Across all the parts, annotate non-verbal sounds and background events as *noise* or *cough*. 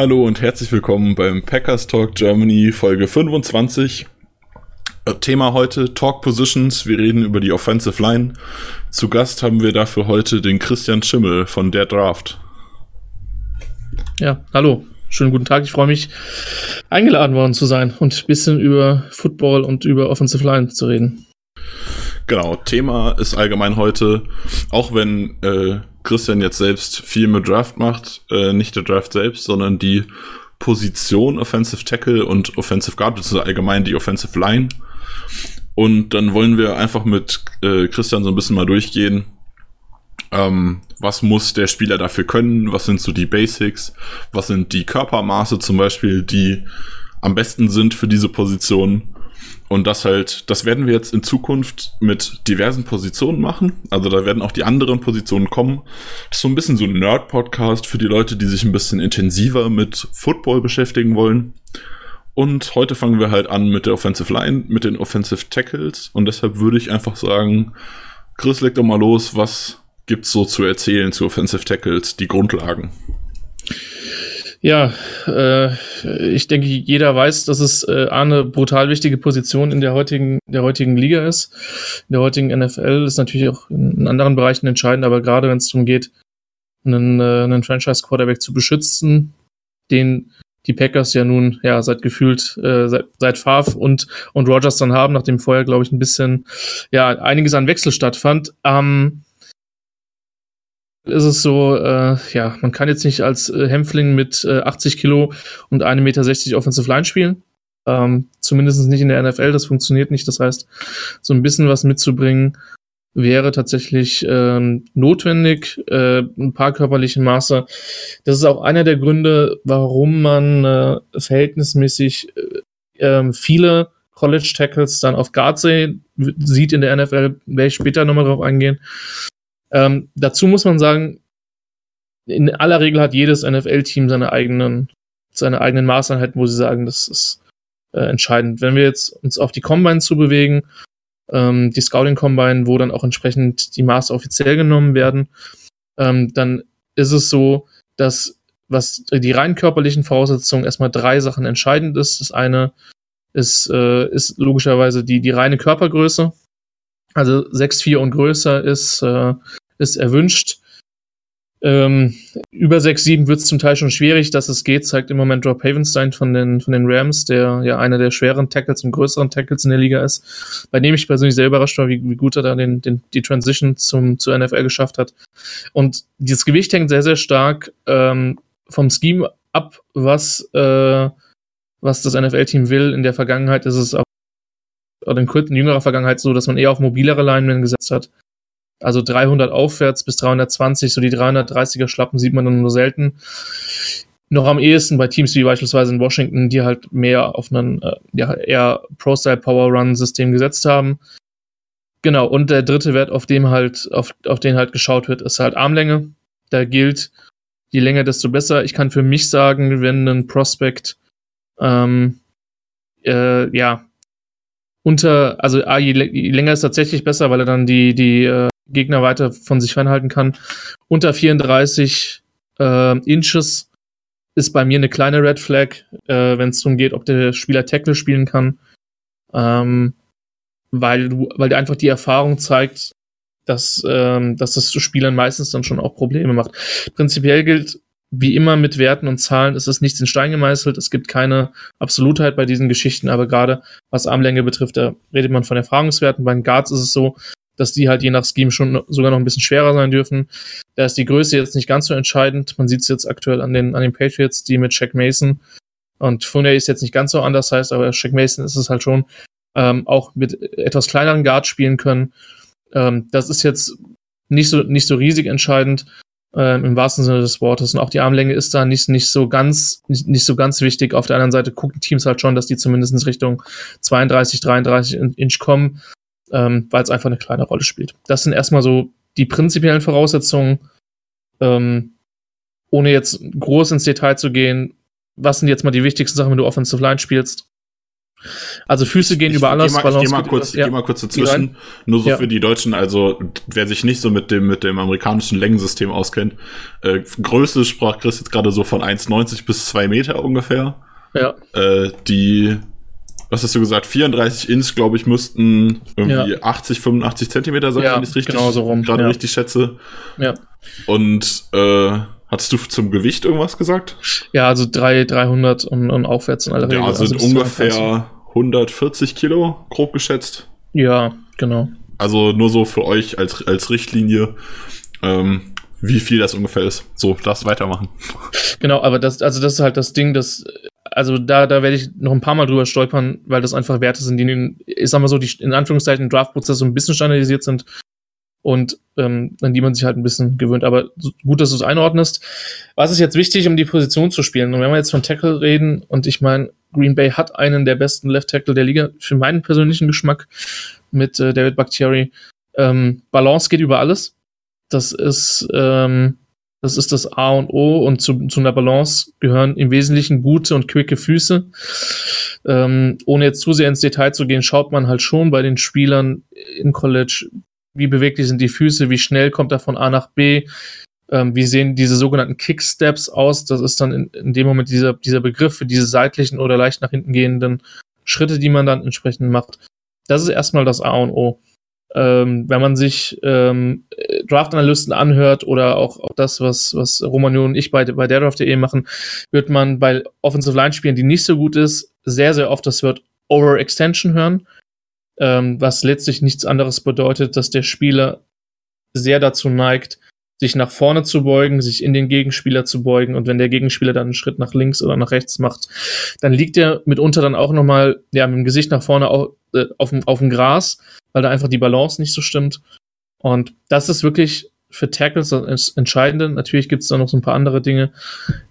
Hallo und herzlich willkommen beim Packers Talk Germany Folge 25. Äh, Thema heute Talk Positions. Wir reden über die Offensive Line. Zu Gast haben wir dafür heute den Christian Schimmel von der Draft. Ja, hallo. Schönen guten Tag. Ich freue mich, eingeladen worden zu sein und ein bisschen über Football und über Offensive Line zu reden. Genau, Thema ist allgemein heute, auch wenn äh, Christian jetzt selbst viel mit Draft macht, äh, nicht der Draft selbst, sondern die Position Offensive Tackle und Offensive Guard, beziehungsweise allgemein die Offensive Line. Und dann wollen wir einfach mit äh, Christian so ein bisschen mal durchgehen. Ähm, was muss der Spieler dafür können? Was sind so die Basics? Was sind die Körpermaße zum Beispiel, die am besten sind für diese Position? Und das halt, das werden wir jetzt in Zukunft mit diversen Positionen machen. Also da werden auch die anderen Positionen kommen. Das ist so ein bisschen so ein Nerd-Podcast für die Leute, die sich ein bisschen intensiver mit Football beschäftigen wollen. Und heute fangen wir halt an mit der Offensive Line, mit den Offensive Tackles. Und deshalb würde ich einfach sagen, Chris, leg doch mal los. Was gibt's so zu erzählen zu Offensive Tackles? Die Grundlagen. Ja, äh, ich denke, jeder weiß, dass es äh, eine brutal wichtige Position in der heutigen, der heutigen Liga ist. In der heutigen NFL ist natürlich auch in anderen Bereichen entscheidend, aber gerade wenn es darum geht, einen, äh, einen Franchise-Quarterback zu beschützen, den die Packers ja nun ja seit gefühlt äh, seit, seit Favre und und Rogers dann haben, nachdem vorher glaube ich ein bisschen ja einiges an Wechsel stattfand. Ähm, ist es so, äh, ja, man kann jetzt nicht als äh, Hämpfling mit äh, 80 Kilo und 1,60 Meter Offensive Line spielen. Ähm, zumindest nicht in der NFL, das funktioniert nicht. Das heißt, so ein bisschen was mitzubringen wäre tatsächlich ähm, notwendig, äh, ein paar körperliche Maße. Das ist auch einer der Gründe, warum man äh, verhältnismäßig äh, ähm, viele College Tackles dann auf Guard sieht in der NFL, werde ich später nochmal drauf eingehen. Ähm, dazu muss man sagen, in aller Regel hat jedes NFL-Team seine eigenen, seine eigenen Maßeinheiten, wo sie sagen, das ist äh, entscheidend. Wenn wir jetzt uns auf die Combine zubewegen, ähm, die Scouting Combine, wo dann auch entsprechend die Maße offiziell genommen werden, ähm, dann ist es so, dass was die rein körperlichen Voraussetzungen erstmal drei Sachen entscheidend ist. Das eine ist, äh, ist logischerweise die, die reine Körpergröße. Also 6,4 und größer ist, äh, ist erwünscht. Ähm, über 6,7 wird es zum Teil schon schwierig, dass es geht, zeigt im Moment Rob Havenstein von den, von den Rams, der ja einer der schweren Tackles und größeren Tackles in der Liga ist, bei dem ich persönlich sehr überrascht war, wie, wie gut er da den, den, die Transition zum, zur NFL geschafft hat. Und dieses Gewicht hängt sehr, sehr stark ähm, vom Scheme ab, was, äh, was das NFL-Team will. In der Vergangenheit ist es auch oder in, in jüngerer Vergangenheit so, dass man eher auf mobilere Linemen gesetzt hat. Also 300 aufwärts bis 320, so die 330er Schlappen sieht man dann nur selten. Noch am ehesten bei Teams wie beispielsweise in Washington, die halt mehr auf einen äh, ja, eher Pro-Style Power Run System gesetzt haben. Genau, und der dritte Wert, auf dem halt, auf, auf den halt geschaut wird, ist halt Armlänge. Da gilt, je länger, desto besser. Ich kann für mich sagen, wenn ein Prospect ähm, äh, ja, unter, also A, je, länger ist tatsächlich besser, weil er dann die, die äh, Gegner weiter von sich fernhalten kann. Unter 34 äh, Inches ist bei mir eine kleine Red Flag, äh, wenn es darum geht, ob der Spieler Tackle spielen kann. Ähm, weil du, weil dir einfach die Erfahrung zeigt, dass, ähm, dass das zu Spielern meistens dann schon auch Probleme macht. Prinzipiell gilt, wie immer mit Werten und Zahlen ist es nichts in Stein gemeißelt. Es gibt keine Absolutheit bei diesen Geschichten, aber gerade was Armlänge betrifft, da redet man von Erfahrungswerten. Bei den Guards ist es so, dass die halt je nach Scheme schon sogar noch ein bisschen schwerer sein dürfen. Da ist die Größe jetzt nicht ganz so entscheidend. Man sieht es jetzt aktuell an den, an den Patriots, die mit Shaq Mason und Fournier ist jetzt nicht ganz so anders heißt, aber Shaq Mason ist es halt schon, ähm, auch mit etwas kleineren Guards spielen können. Ähm, das ist jetzt nicht so, nicht so riesig entscheidend. Ähm, im wahrsten Sinne des Wortes. Und auch die Armlänge ist da nicht, nicht so ganz, nicht, nicht so ganz wichtig. Auf der anderen Seite gucken Teams halt schon, dass die zumindest Richtung 32, 33 Inch kommen, ähm, weil es einfach eine kleine Rolle spielt. Das sind erstmal so die prinzipiellen Voraussetzungen. Ähm, ohne jetzt groß ins Detail zu gehen, was sind jetzt mal die wichtigsten Sachen, wenn du Offensive Line spielst? Also Füße gehen ich, über alles. Ich, Balance ich, geh mal kurz, ja. geh mal kurz dazwischen. Nur so ja. für die Deutschen, also wer sich nicht so mit dem mit dem amerikanischen Längensystem auskennt, äh, Größe sprach Chris jetzt gerade so von 1,90 bis 2 Meter ungefähr. Ja. Äh, die, was hast du gesagt, 34 Inch, glaube ich, müssten irgendwie ja. 80, 85 Zentimeter sein, ja, wenn ich es richtig genau so rum. gerade richtig schätze. Ja. Und äh, Hattest du zum Gewicht irgendwas gesagt? Ja, also 3, 300 und, und aufwärts in aller Regel. Ja, sind also ungefähr 140 Kilo, grob geschätzt. Ja, genau. Also nur so für euch als, als Richtlinie, ähm, wie viel das ungefähr ist. So, darfst weitermachen. *laughs* Genau, aber das, also das ist halt das Ding, das, also da, da werde ich noch ein paar Mal drüber stolpern, weil das einfach Werte sind, die in ich sag mal so, die in Anführungszeichen im Draft-Prozess so ein bisschen standardisiert sind und ähm, an die man sich halt ein bisschen gewöhnt. Aber gut, dass du es einordnest. Was ist jetzt wichtig, um die Position zu spielen? Und wenn wir jetzt von Tackle reden, und ich meine, Green Bay hat einen der besten Left Tackle der Liga, für meinen persönlichen Geschmack, mit äh, David Bakhtiari. Ähm, Balance geht über alles. Das ist, ähm, das ist das A und O und zu, zu einer Balance gehören im Wesentlichen gute und quicke Füße. Ähm, ohne jetzt zu sehr ins Detail zu gehen, schaut man halt schon bei den Spielern im College, wie beweglich sind die Füße, wie schnell kommt er von A nach B, ähm, wie sehen diese sogenannten Kicksteps aus. Das ist dann in, in dem Moment dieser, dieser Begriff für diese seitlichen oder leicht nach hinten gehenden Schritte, die man dann entsprechend macht. Das ist erstmal das A und O. Ähm, wenn man sich ähm, Draft-Analysten anhört oder auch, auch das, was, was Romano und ich bei, bei der Draft.de machen, wird man bei Offensive Line Spielen, die nicht so gut ist, sehr, sehr oft das Wort Overextension hören ähm, was letztlich nichts anderes bedeutet, dass der Spieler sehr dazu neigt, sich nach vorne zu beugen, sich in den Gegenspieler zu beugen und wenn der Gegenspieler dann einen Schritt nach links oder nach rechts macht, dann liegt er mitunter dann auch nochmal ja, mit dem Gesicht nach vorne auf, äh, auf, dem, auf dem Gras, weil da einfach die Balance nicht so stimmt. Und das ist wirklich für Tackles das Entscheidende. Natürlich gibt es da noch so ein paar andere Dinge,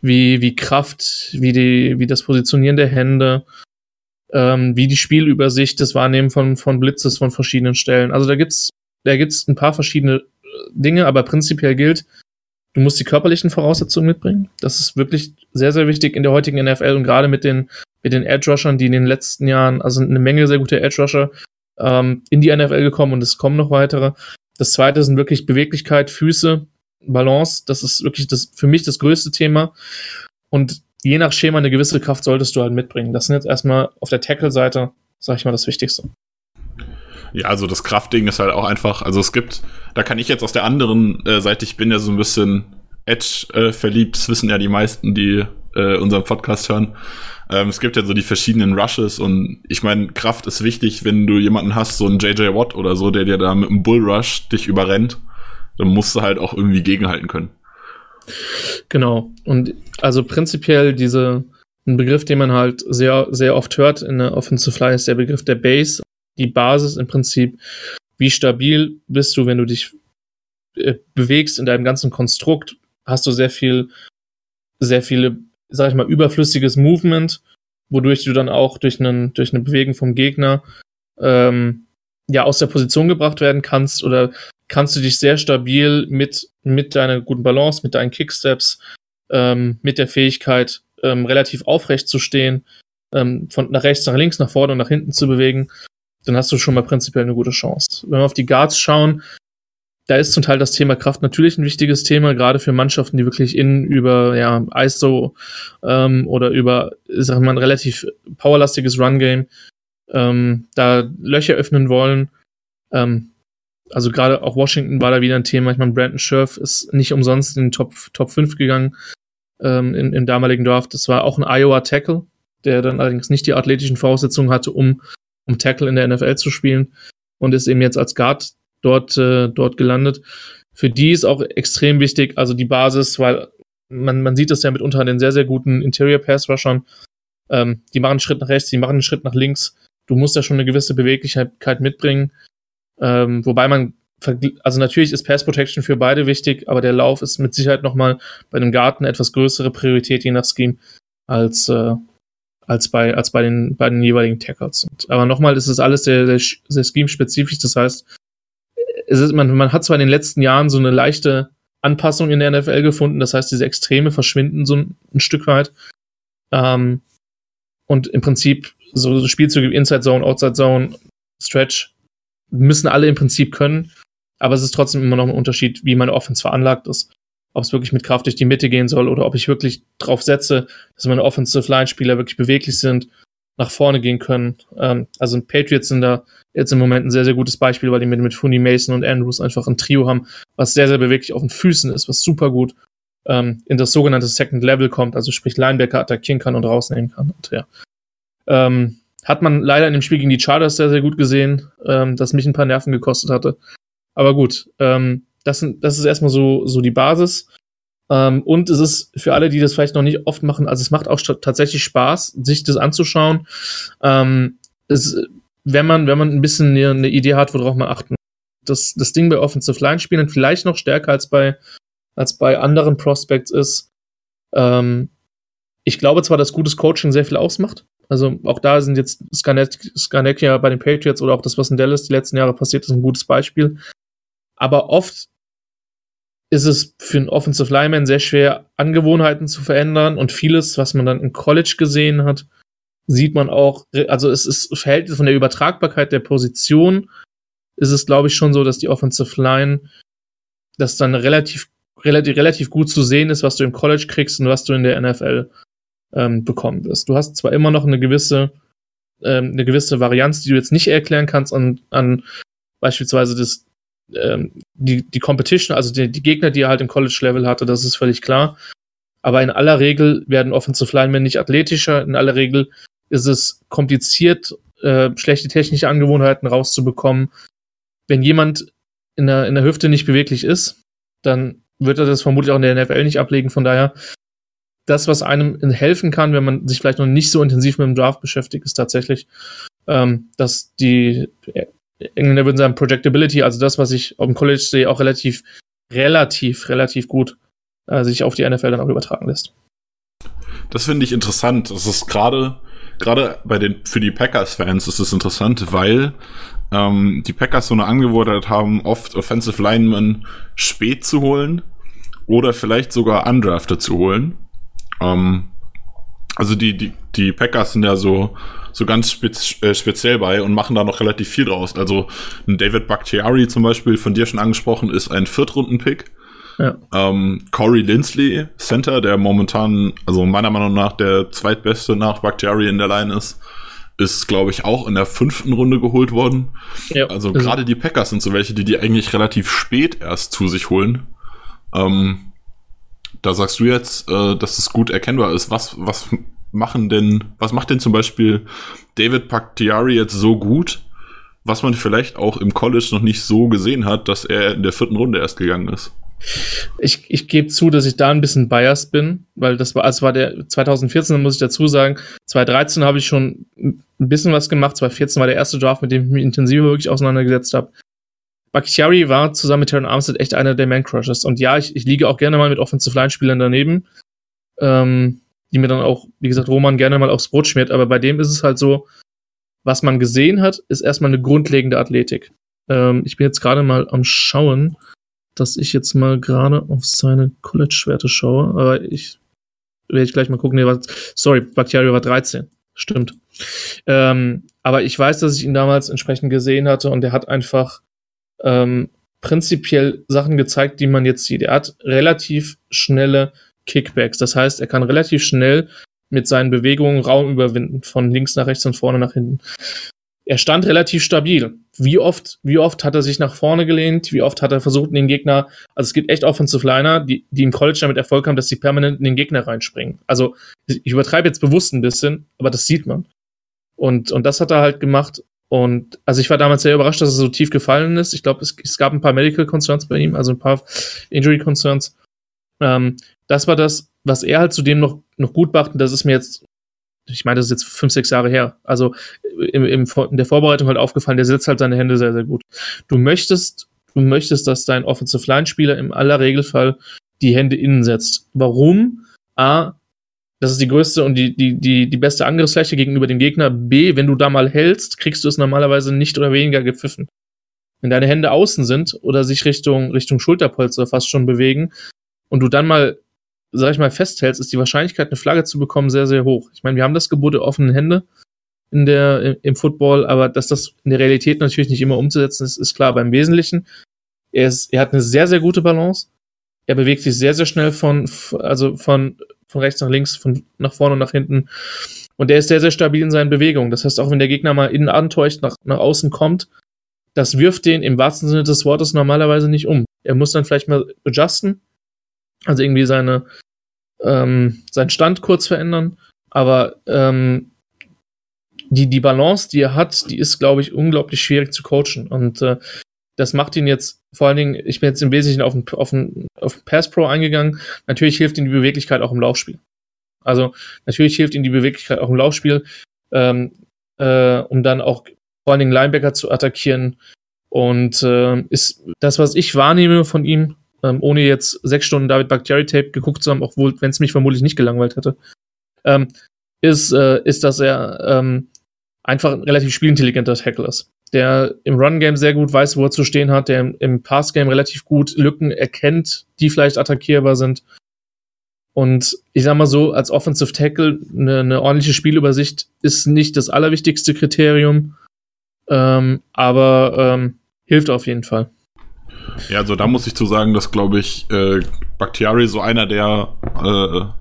wie, wie Kraft, wie, die, wie das Positionieren der Hände, ähm, wie die Spielübersicht, das Wahrnehmen von, von Blitzes von verschiedenen Stellen. Also da gibt's, da gibt's ein paar verschiedene äh, Dinge, aber prinzipiell gilt, du musst die körperlichen Voraussetzungen mitbringen. Das ist wirklich sehr, sehr wichtig in der heutigen NFL und gerade mit den, mit den Edge-Rushern, die in den letzten Jahren, also eine Menge sehr gute Edge-Rusher ähm, in die NFL gekommen und es kommen noch weitere. Das zweite sind wirklich Beweglichkeit, Füße, Balance. Das ist wirklich das, für mich das größte Thema. Und je nach Schema eine gewisse Kraft solltest du halt mitbringen. Das sind jetzt erstmal auf der Tackle-Seite, sag ich mal, das Wichtigste. Ja, also das Kraftding ist halt auch einfach, also es gibt, da kann ich jetzt aus der anderen äh, Seite, ich bin ja so ein bisschen Edge äh, verliebt, das wissen ja die meisten, die äh, unseren Podcast hören. Ähm, es gibt ja so die verschiedenen Rushes und ich meine, Kraft ist wichtig, wenn du jemanden hast, so einen JJ Watt oder so, der dir da mit einem Bullrush dich überrennt, dann musst du halt auch irgendwie gegenhalten können. Genau. Und also prinzipiell diese, ein Begriff, den man halt sehr, sehr oft hört in der Offensive Fly, ist der Begriff der Base. Die Basis im Prinzip. Wie stabil bist du, wenn du dich äh, bewegst in deinem ganzen Konstrukt? Hast du sehr viel, sehr viele, sag ich mal, überflüssiges Movement, wodurch du dann auch durch, einen, durch eine Bewegung vom Gegner ähm, ja aus der Position gebracht werden kannst oder kannst du dich sehr stabil mit, mit deiner guten Balance, mit deinen Kicksteps, ähm, mit der Fähigkeit, ähm, relativ aufrecht zu stehen, ähm, von nach rechts, nach links, nach vorne und nach hinten zu bewegen, dann hast du schon mal prinzipiell eine gute Chance. Wenn wir auf die Guards schauen, da ist zum Teil das Thema Kraft natürlich ein wichtiges Thema, gerade für Mannschaften, die wirklich in über ja, ISO ähm, oder über, sag mal, ein relativ powerlastiges Run-Game ähm, da Löcher öffnen wollen. Ähm, also gerade auch Washington war da wieder ein Thema. Ich meine, Brandon Scherf ist nicht umsonst in den Top, Top 5 gegangen ähm, im, im damaligen Draft. Das war auch ein Iowa Tackle, der dann allerdings nicht die athletischen Voraussetzungen hatte, um, um Tackle in der NFL zu spielen und ist eben jetzt als Guard dort, äh, dort gelandet. Für die ist auch extrem wichtig, also die Basis, weil man, man sieht das ja mitunter an den sehr, sehr guten Interior Pass Rushern. Ähm, die machen einen Schritt nach rechts, die machen einen Schritt nach links. Du musst ja schon eine gewisse Beweglichkeit mitbringen. Ähm, wobei man also natürlich ist Pass Protection für beide wichtig, aber der Lauf ist mit Sicherheit nochmal bei einem Garten etwas größere Priorität je nach Scheme als, äh, als bei, als bei den, bei den jeweiligen Tackles. aber nochmal, ist alles sehr, sehr, sehr Scheme-spezifisch. Das heißt, es ist, man, man hat zwar in den letzten Jahren so eine leichte Anpassung in der NFL gefunden, das heißt, diese Extreme verschwinden so ein, ein Stück weit. Ähm, und im Prinzip so Spielzüge wie Inside Zone, Outside Zone, Stretch müssen alle im Prinzip können. Aber es ist trotzdem immer noch ein Unterschied, wie meine Offense veranlagt ist. Ob es wirklich mit Kraft durch die Mitte gehen soll oder ob ich wirklich drauf setze, dass meine Offensive Line-Spieler wirklich beweglich sind, nach vorne gehen können. Ähm, also Patriots sind da jetzt im Moment ein sehr, sehr gutes Beispiel, weil die mit, mit Funny Mason und Andrews einfach ein Trio haben, was sehr, sehr beweglich auf den Füßen ist, was super gut ähm, in das sogenannte Second Level kommt, also sprich Linebacker attackieren kann und rausnehmen kann. Und ja. Ähm, hat man leider in dem Spiel gegen die Chargers sehr, sehr gut gesehen, ähm, das mich ein paar Nerven gekostet hatte. Aber gut, ähm, das, das ist erstmal so, so die Basis. Ähm, und es ist für alle, die das vielleicht noch nicht oft machen, also es macht auch tatsächlich Spaß, sich das anzuschauen. Ähm, es, wenn man, wenn man ein bisschen eine, eine Idee hat, worauf man achten. Das, das Ding bei Offensive Line spielen vielleicht noch stärker als bei, als bei anderen Prospects ist. Ähm, ich glaube zwar, dass gutes Coaching sehr viel ausmacht. Also auch da sind jetzt Scarnett, ja bei den Patriots oder auch das, was in Dallas die letzten Jahre passiert ist, ein gutes Beispiel. Aber oft ist es für einen Offensive Lineman sehr schwer, Angewohnheiten zu verändern und vieles, was man dann im College gesehen hat, sieht man auch, also es ist Verhältnis von der Übertragbarkeit der Position, ist es, glaube ich, schon so, dass die Offensive Line, dass dann relativ, relativ, relativ gut zu sehen ist, was du im College kriegst und was du in der NFL ähm, bekommen wirst. Du hast zwar immer noch eine gewisse, ähm, eine gewisse Varianz, die du jetzt nicht erklären kannst an, an beispielsweise das, ähm, die, die Competition, also die, die Gegner, die er halt im College-Level hatte, das ist völlig klar. Aber in aller Regel werden Offensive Linemen nicht athletischer. In aller Regel ist es kompliziert, äh, schlechte technische Angewohnheiten rauszubekommen. Wenn jemand in der, in der Hüfte nicht beweglich ist, dann wird er das vermutlich auch in der NFL nicht ablegen. Von daher das, was einem helfen kann, wenn man sich vielleicht noch nicht so intensiv mit dem Draft beschäftigt, ist tatsächlich, ähm, dass die Engländer würden sagen Projectability, also das, was ich auf dem College sehe, auch relativ, relativ, relativ gut äh, sich auf die NFL dann auch übertragen lässt. Das finde ich interessant. Das ist gerade gerade bei den für die Packers-Fans ist es interessant, weil ähm, die Packers so eine Angewohnheit haben, oft Offensive Linemen spät zu holen oder vielleicht sogar undrafted zu holen. Ähm, also die, die, die Packers sind ja so, so ganz spez äh, speziell bei und machen da noch relativ viel draus. Also ein David Bakhtiari zum Beispiel, von dir schon angesprochen, ist ein Viertrunden-Pick. Ja. Ähm, Corey Lindsley, Center, der momentan, also meiner Meinung nach der zweitbeste nach Bakhtiari in der Line ist, ist, glaube ich, auch in der fünften Runde geholt worden. Ja. Also gerade die Packers sind so welche, die die eigentlich relativ spät erst zu sich holen. Ähm, da sagst du jetzt, äh, dass es gut erkennbar ist. Was, was machen denn, was macht denn zum Beispiel David Bakhtiari jetzt so gut, was man vielleicht auch im College noch nicht so gesehen hat, dass er in der vierten Runde erst gegangen ist? Ich, ich gebe zu, dass ich da ein bisschen biased bin, weil das war, also war der 2014, muss ich dazu sagen. 2013 habe ich schon ein bisschen was gemacht. 2014 war der erste Draft, mit dem ich mich intensiver wirklich auseinandergesetzt habe. Bakhtiari war zusammen mit Terran Armstead echt einer der Man-Crushers. Und ja, ich, ich liege auch gerne mal mit Offensive Line-Spielern daneben, ähm, die mir dann auch, wie gesagt, Roman gerne mal aufs Brot schmiert. Aber bei dem ist es halt so, was man gesehen hat, ist erstmal eine grundlegende Athletik. Ähm, ich bin jetzt gerade mal am Schauen, dass ich jetzt mal gerade auf seine College-Werte schaue. Aber ich werde ich gleich mal gucken. Nee, was, sorry, Bakhtiari war 13. Stimmt. Ähm, aber ich weiß, dass ich ihn damals entsprechend gesehen hatte und er hat einfach ähm, prinzipiell Sachen gezeigt, die man jetzt sieht. Er hat relativ schnelle Kickbacks. Das heißt, er kann relativ schnell mit seinen Bewegungen Raum überwinden, von links nach rechts und vorne nach hinten. Er stand relativ stabil. Wie oft, wie oft hat er sich nach vorne gelehnt? Wie oft hat er versucht, den Gegner, also es gibt echt Offensive Liner, die, die im College damit Erfolg haben, dass sie permanent in den Gegner reinspringen. Also, ich übertreibe jetzt bewusst ein bisschen, aber das sieht man. Und, und das hat er halt gemacht. Und also ich war damals sehr überrascht, dass er so tief gefallen ist. Ich glaube, es, es, gab ein paar Medical Concerns bei ihm, also ein paar Injury Concerns. Ähm, das war das, was er halt zudem noch, noch gut macht. Und das ist mir jetzt, ich meine, das ist jetzt fünf, sechs Jahre her. Also im, im, in der Vorbereitung halt aufgefallen, der setzt halt seine Hände sehr, sehr gut. Du möchtest du möchtest, dass dein Offensive Line-Spieler im aller Regelfall die Hände innen setzt. Warum? A, das ist die größte und die, die, die, die beste Angriffsfläche gegenüber dem Gegner. B, wenn du da mal hältst, kriegst du es normalerweise nicht oder weniger gepfiffen. Wenn deine Hände außen sind oder sich Richtung, Richtung Schulterpolster fast schon bewegen und du dann mal, sag ich mal, festhältst, ist die Wahrscheinlichkeit, eine Flagge zu bekommen, sehr, sehr hoch. Ich meine, wir haben das Gebot der offenen Hände in der, im Football, aber dass das in der Realität natürlich nicht immer umzusetzen ist, ist klar. Beim Wesentlichen, er, ist, er hat eine sehr, sehr gute Balance. Er bewegt sich sehr, sehr schnell von, also von, von rechts nach links, von nach vorne und nach hinten. Und er ist sehr, sehr stabil in seinen Bewegungen. Das heißt, auch wenn der Gegner mal innen antäuscht, nach, nach außen kommt, das wirft den im wahrsten Sinne des Wortes normalerweise nicht um. Er muss dann vielleicht mal adjusten, also irgendwie seine, ähm, seinen Stand kurz verändern. Aber ähm, die, die Balance, die er hat, die ist, glaube ich, unglaublich schwierig zu coachen. Und äh, das macht ihn jetzt vor allen Dingen, ich bin jetzt im Wesentlichen auf den, auf den, auf den Pass Pro eingegangen. Natürlich hilft ihm die Beweglichkeit auch im Laufspiel. Also natürlich hilft ihm die Beweglichkeit auch im Laufspiel, ähm, äh, um dann auch vor allen Dingen Linebacker zu attackieren. Und äh, ist das, was ich wahrnehme von ihm, ähm, ohne jetzt sechs Stunden David Bakhtiari Tape geguckt zu haben, obwohl, wenn es mich vermutlich nicht gelangweilt hätte, ähm, ist, äh, ist, dass er ähm, einfach ein relativ spielintelligenter Tackle ist. Der im Run-Game sehr gut weiß, wo er zu stehen hat, der im, Pass-Game relativ gut Lücken erkennt, die vielleicht attackierbar sind. Und ich sag mal so, als Offensive Tackle eine, eine ordentliche Spielübersicht ist nicht das allerwichtigste Kriterium, ähm, aber ähm, hilft auf jeden Fall. Ja, also da muss ich zu sagen, dass glaube ich äh, Bakhtiari so einer der äh,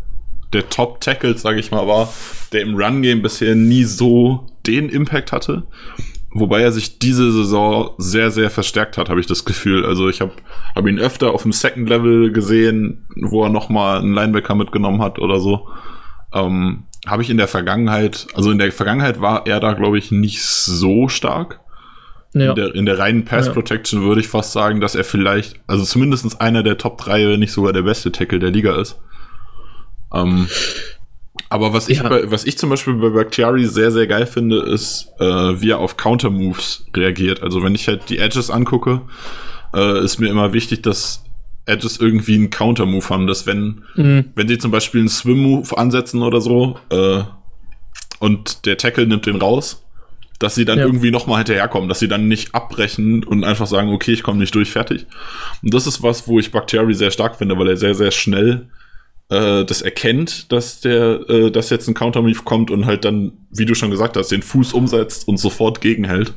der Top-Tackles, sage ich mal, war, der im Run-Game bisher nie so den Impact hatte. Wobei er sich diese Saison sehr, sehr verstärkt hat, habe ich das Gefühl. Also ich habe hab ihn öfter auf dem Second Level gesehen, wo er nochmal einen Linebacker mitgenommen hat oder so. Ähm, habe ich in der Vergangenheit, also in der Vergangenheit war er da, glaube ich, nicht so stark. Ja. In, der, in der reinen Pass Protection ja. würde ich fast sagen, dass er vielleicht, also zumindest einer der Top 3, wenn nicht sogar der beste Tackle der Liga ist. Ähm, aber was ich, bei, was ich zum Beispiel bei Bakhtiari sehr, sehr geil finde, ist, äh, wie er auf Counter-Moves reagiert. Also wenn ich halt die Edges angucke, äh, ist mir immer wichtig, dass Edges irgendwie einen Counter-Move haben, dass wenn, mhm. wenn sie zum Beispiel einen Swim-Move ansetzen oder so, äh, und der Tackle nimmt den raus, dass sie dann ja. irgendwie nochmal hinterherkommen, dass sie dann nicht abbrechen und einfach sagen, okay, ich komme nicht durch, fertig. Und das ist was, wo ich Bakhtiari sehr stark finde, weil er sehr, sehr schnell äh, das erkennt, dass der, äh, dass jetzt ein Countermove kommt und halt dann, wie du schon gesagt hast, den Fuß umsetzt und sofort gegenhält.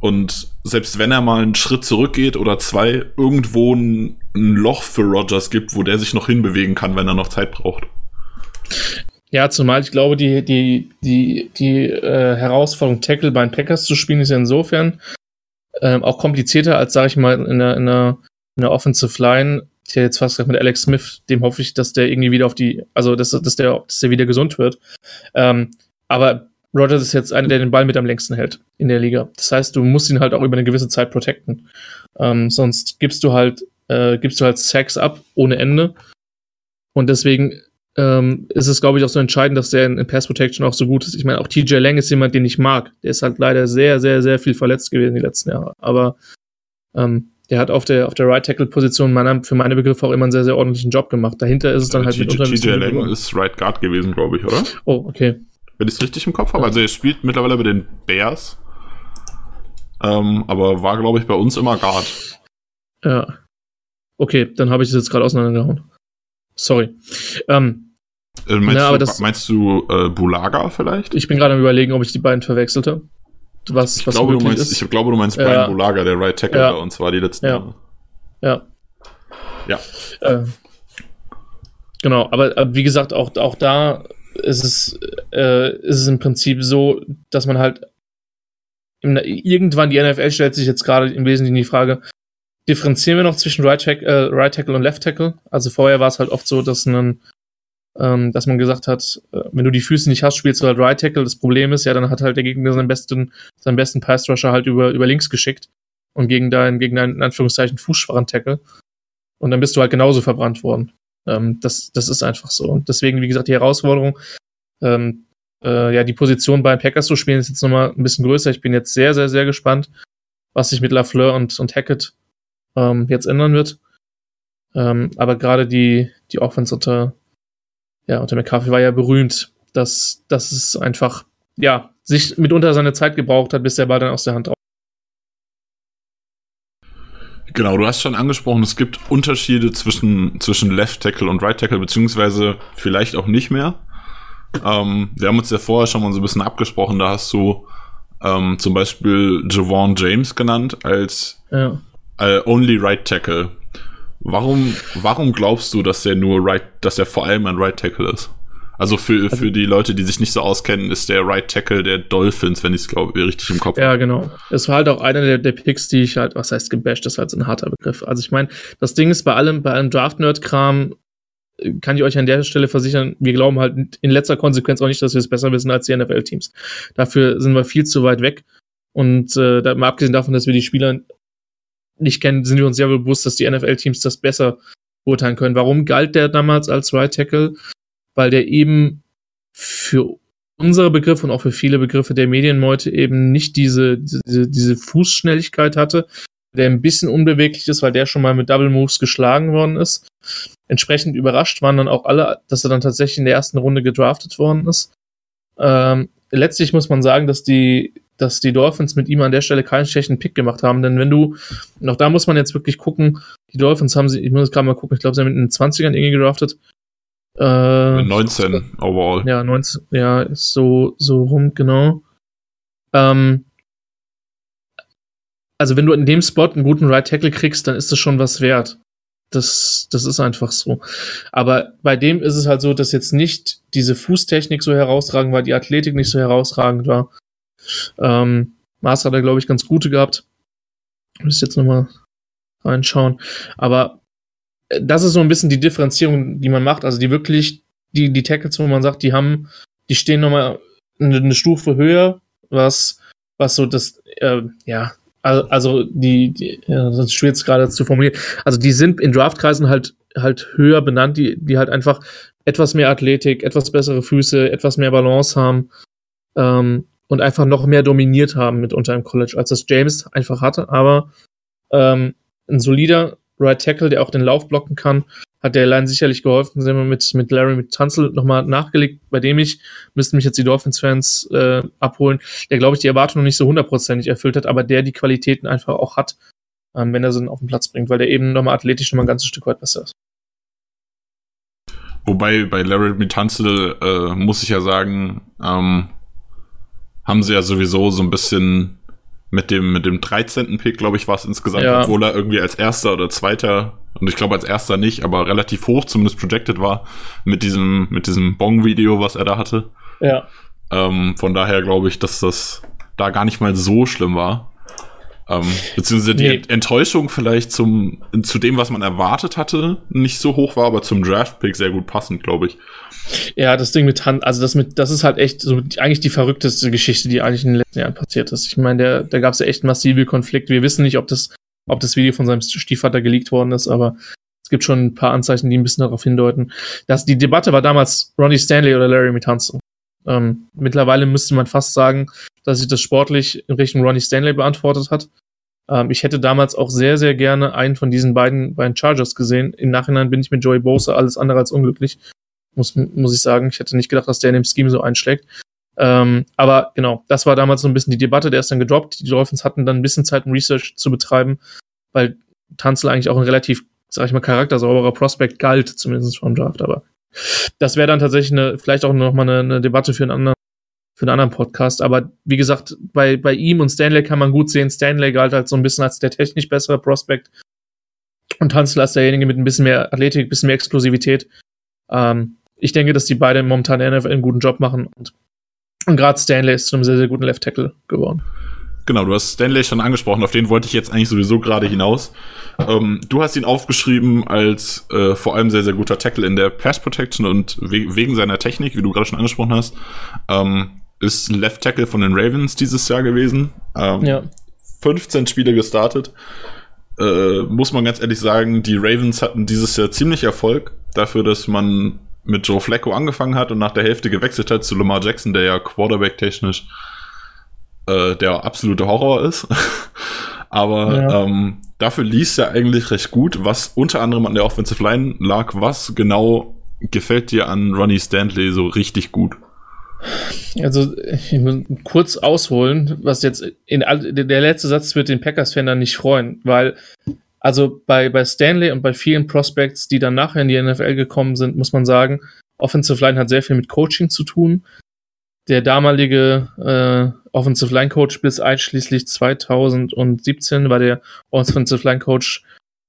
Und selbst wenn er mal einen Schritt zurückgeht oder zwei, irgendwo ein, ein Loch für Rogers gibt, wo der sich noch hinbewegen kann, wenn er noch Zeit braucht. Ja, zumal ich glaube, die, die, die, die äh, Herausforderung, Tackle bei den Packers zu spielen, ist ja insofern ähm, auch komplizierter als, sage ich mal, in der, in der, in der Offensive Line ich hätte jetzt fast gesagt mit Alex Smith, dem hoffe ich, dass der irgendwie wieder auf die, also dass, dass, der, dass der wieder gesund wird. Ähm, aber Rogers ist jetzt einer, der den Ball mit am längsten hält in der Liga. Das heißt, du musst ihn halt auch über eine gewisse Zeit protecten. Ähm, sonst gibst du halt, äh, gibst du halt Sacks ab ohne Ende. Und deswegen ähm, ist es, glaube ich, auch so entscheidend, dass der in, in Pass Protection auch so gut ist. Ich meine, auch TJ Lang ist jemand, den ich mag. Der ist halt leider sehr, sehr, sehr viel verletzt gewesen die letzten Jahre. Aber ähm, der hat auf der, auf der Right Tackle Position meiner, für meine Begriffe auch immer einen sehr, sehr ordentlichen Job gemacht. Dahinter ist es dann halt mitunter TJ Lang ist Right Guard gewesen, glaube ich, oder? Oh, okay. Wenn ich es richtig im Kopf habe. Also er spielt mittlerweile bei den Bears. Ähm, aber war, glaube ich, bei uns immer Guard. Ja. Okay, dann habe ich es jetzt gerade auseinandergehauen. Sorry. Ähm, äh, meinst, du, das, meinst du äh, Bulaga vielleicht? Ich bin gerade am überlegen, ob ich die beiden verwechselte was, ich was glaube, du meinst, ist. Ich glaube, du meinst Brian ja. Bulaga, der Right Tackle ja. bei uns war die letzten ja. Jahre. Ja. Ja. Äh, genau, aber, aber, wie gesagt, auch, auch da ist es, äh, ist es im Prinzip so, dass man halt im, irgendwann die NFL stellt sich jetzt gerade im Wesentlichen die Frage, differenzieren wir noch zwischen Right, äh, right Tackle und Left Tackle? Also vorher war es halt oft so, dass ein ähm, dass man gesagt hat, äh, wenn du die Füße nicht hast, spielst du halt Right Tackle. Das Problem ist ja, dann hat halt der Gegner seinen besten, seinen besten Pass Rusher halt über, über links geschickt und gegen deinen, gegen deinen, in Anführungszeichen, fußschwachen Tackle. Und dann bist du halt genauso verbrannt worden. Ähm, das, das ist einfach so. Und deswegen, wie gesagt, die Herausforderung, ähm, äh, ja, die Position bei Packers zu spielen, ist jetzt nochmal ein bisschen größer. Ich bin jetzt sehr, sehr, sehr gespannt, was sich mit Lafleur und, und Hackett ähm, jetzt ändern wird. Ähm, aber gerade die, die Offense unter, ja, unter McCarthy war ja berühmt, dass, dass es einfach, ja, sich mitunter seine Zeit gebraucht hat, bis der Ball dann aus der Hand drauf. Genau, du hast schon angesprochen, es gibt Unterschiede zwischen, zwischen Left Tackle und Right Tackle, beziehungsweise vielleicht auch nicht mehr. Ähm, wir haben uns ja vorher schon mal so ein bisschen abgesprochen, da hast du ähm, zum Beispiel Javon James genannt als ja. äh, Only Right Tackle. Warum, warum glaubst du, dass der nur Right, dass er vor allem ein Right Tackle ist? Also für, also, für die Leute, die sich nicht so auskennen, ist der Right Tackle der Dolphins, wenn ich es glaube richtig im Kopf habe. Ja, genau. Es war halt auch einer der, der Picks, die ich halt, was heißt gebasht, das ist halt so ein harter Begriff. Also ich meine, das Ding ist bei allem, bei allem Draft-Nerd-Kram kann ich euch an der Stelle versichern, wir glauben halt in letzter Konsequenz auch nicht, dass wir es besser wissen als die NFL-Teams. Dafür sind wir viel zu weit weg. Und äh, da, mal abgesehen davon, dass wir die Spieler nicht kennen, sind wir uns sehr bewusst, dass die NFL-Teams das besser beurteilen können. Warum galt der damals als Right Tackle? Weil der eben für unsere Begriffe und auch für viele Begriffe der Medienmeute eben nicht diese, diese, diese Fußschnelligkeit hatte, der ein bisschen unbeweglich ist, weil der schon mal mit Double Moves geschlagen worden ist. Entsprechend überrascht waren dann auch alle, dass er dann tatsächlich in der ersten Runde gedraftet worden ist. Ähm, letztlich muss man sagen, dass die, dass die Dolphins mit ihm an der Stelle keinen schlechten Pick gemacht haben, denn wenn du, noch da muss man jetzt wirklich gucken, die Dolphins haben sie, ich muss gerade mal gucken, ich glaube, sie haben in den 20ern irgendwie gedraftet. Äh, 19 overall. Ja, 19, ja, ist so, so rum, genau. Ähm, also wenn du in dem Spot einen guten Right Tackle kriegst, dann ist das schon was wert. Das, das ist einfach so. Aber bei dem ist es halt so, dass jetzt nicht diese Fußtechnik so herausragend war, die Athletik nicht so herausragend war. Ähm, Master hat er, glaube ich, ganz gute gehabt. Muss jetzt nochmal reinschauen. Aber äh, das ist so ein bisschen die Differenzierung, die man macht. Also die wirklich, die, die Tackles, wo man sagt, die haben, die stehen nochmal eine, eine Stufe höher, was, was so das, äh, ja, also die, die ja, das ist schwer gerade zu formulieren. Also die sind in Draftkreisen halt halt höher benannt, die die halt einfach etwas mehr Athletik, etwas bessere Füße, etwas mehr Balance haben ähm, und einfach noch mehr dominiert haben mitunter im College, als das James einfach hatte. Aber ähm, ein solider Right Tackle, der auch den Lauf blocken kann, hat der Line sicherlich geholfen. Sind wir mit, mit Larry, mit Tanzel nochmal nachgelegt, bei dem ich, müssten mich jetzt die Dolphins-Fans äh, abholen, der, glaube ich, die Erwartung noch nicht so hundertprozentig erfüllt hat, aber der die Qualitäten einfach auch hat, ähm, wenn er sie auf den Platz bringt, weil der eben nochmal athletisch nochmal ein ganzes Stück weit besser ist. Wobei bei Larry Mitanzel äh, muss ich ja sagen, ähm, haben sie ja sowieso so ein bisschen mit dem, mit dem 13. Pick, glaube ich, war es insgesamt, ja. obwohl er irgendwie als erster oder zweiter, und ich glaube als erster nicht, aber relativ hoch zumindest projected war, mit diesem, mit diesem Bong-Video, was er da hatte. Ja. Ähm, von daher glaube ich, dass das da gar nicht mal so schlimm war. Ähm, beziehungsweise die nee. Enttäuschung vielleicht zum, zu dem, was man erwartet hatte, nicht so hoch war, aber zum Draft-Pick sehr gut passend, glaube ich. Ja, das Ding mit Hand, also das mit, das ist halt echt so eigentlich die verrückteste Geschichte, die eigentlich in den letzten Jahren passiert ist. Ich meine, der, da gab es ja echt massive Konflikte. Wir wissen nicht, ob das, ob das Video von seinem Stiefvater geleakt worden ist, aber es gibt schon ein paar Anzeichen, die ein bisschen darauf hindeuten. Dass die Debatte war damals Ronnie Stanley oder Larry Mitanzo. Ähm, mittlerweile müsste man fast sagen, dass sich das sportlich in Richtung Ronnie Stanley beantwortet hat. Ähm, ich hätte damals auch sehr, sehr gerne einen von diesen beiden, beiden Chargers gesehen. Im Nachhinein bin ich mit Joey Bosa alles andere als unglücklich. Muss, muss ich sagen. Ich hätte nicht gedacht, dass der in dem Scheme so einschlägt. Ähm, aber genau, das war damals so ein bisschen die Debatte. Der ist dann gedroppt. Die Dolphins hatten dann ein bisschen Zeit, um Research zu betreiben, weil Tanzel eigentlich auch ein relativ, sag ich mal, charaktersauberer Prospect galt, zumindest vom Draft. Aber das wäre dann tatsächlich eine, vielleicht auch nochmal eine, eine Debatte für einen anderen für einen anderen Podcast. Aber wie gesagt, bei, bei ihm und Stanley kann man gut sehen, Stanley galt halt so ein bisschen als der technisch bessere Prospect. Und Hansel als derjenige mit ein bisschen mehr Athletik, ein bisschen mehr Explosivität. Ähm, ich denke, dass die beiden momentan in der NFL einen guten Job machen und, und gerade Stanley ist zu einem sehr, sehr guten Left Tackle geworden. Genau, du hast Stanley schon angesprochen, auf den wollte ich jetzt eigentlich sowieso gerade hinaus. Ähm, du hast ihn aufgeschrieben als äh, vor allem sehr, sehr guter Tackle in der Pass Protection und we wegen seiner Technik, wie du gerade schon angesprochen hast, ähm, ist Left Tackle von den Ravens dieses Jahr gewesen. Ähm, ja. 15 Spiele gestartet. Äh, muss man ganz ehrlich sagen, die Ravens hatten dieses Jahr ziemlich Erfolg dafür, dass man mit Joe Flacco angefangen hat und nach der Hälfte gewechselt hat zu Lamar Jackson, der ja Quarterback-technisch äh, der absolute Horror ist. *laughs* Aber ja. ähm, dafür liest er eigentlich recht gut, was unter anderem an der Offensive Line lag. Was genau gefällt dir an Ronnie Stanley so richtig gut? Also, ich muss kurz ausholen, was jetzt in, der letzte Satz wird den Packers-Fan dann nicht freuen, weil, also bei, bei Stanley und bei vielen Prospects, die dann nachher in die NFL gekommen sind, muss man sagen, Offensive Line hat sehr viel mit Coaching zu tun. Der damalige äh, Offensive Line Coach bis einschließlich 2017 war der Offensive Line Coach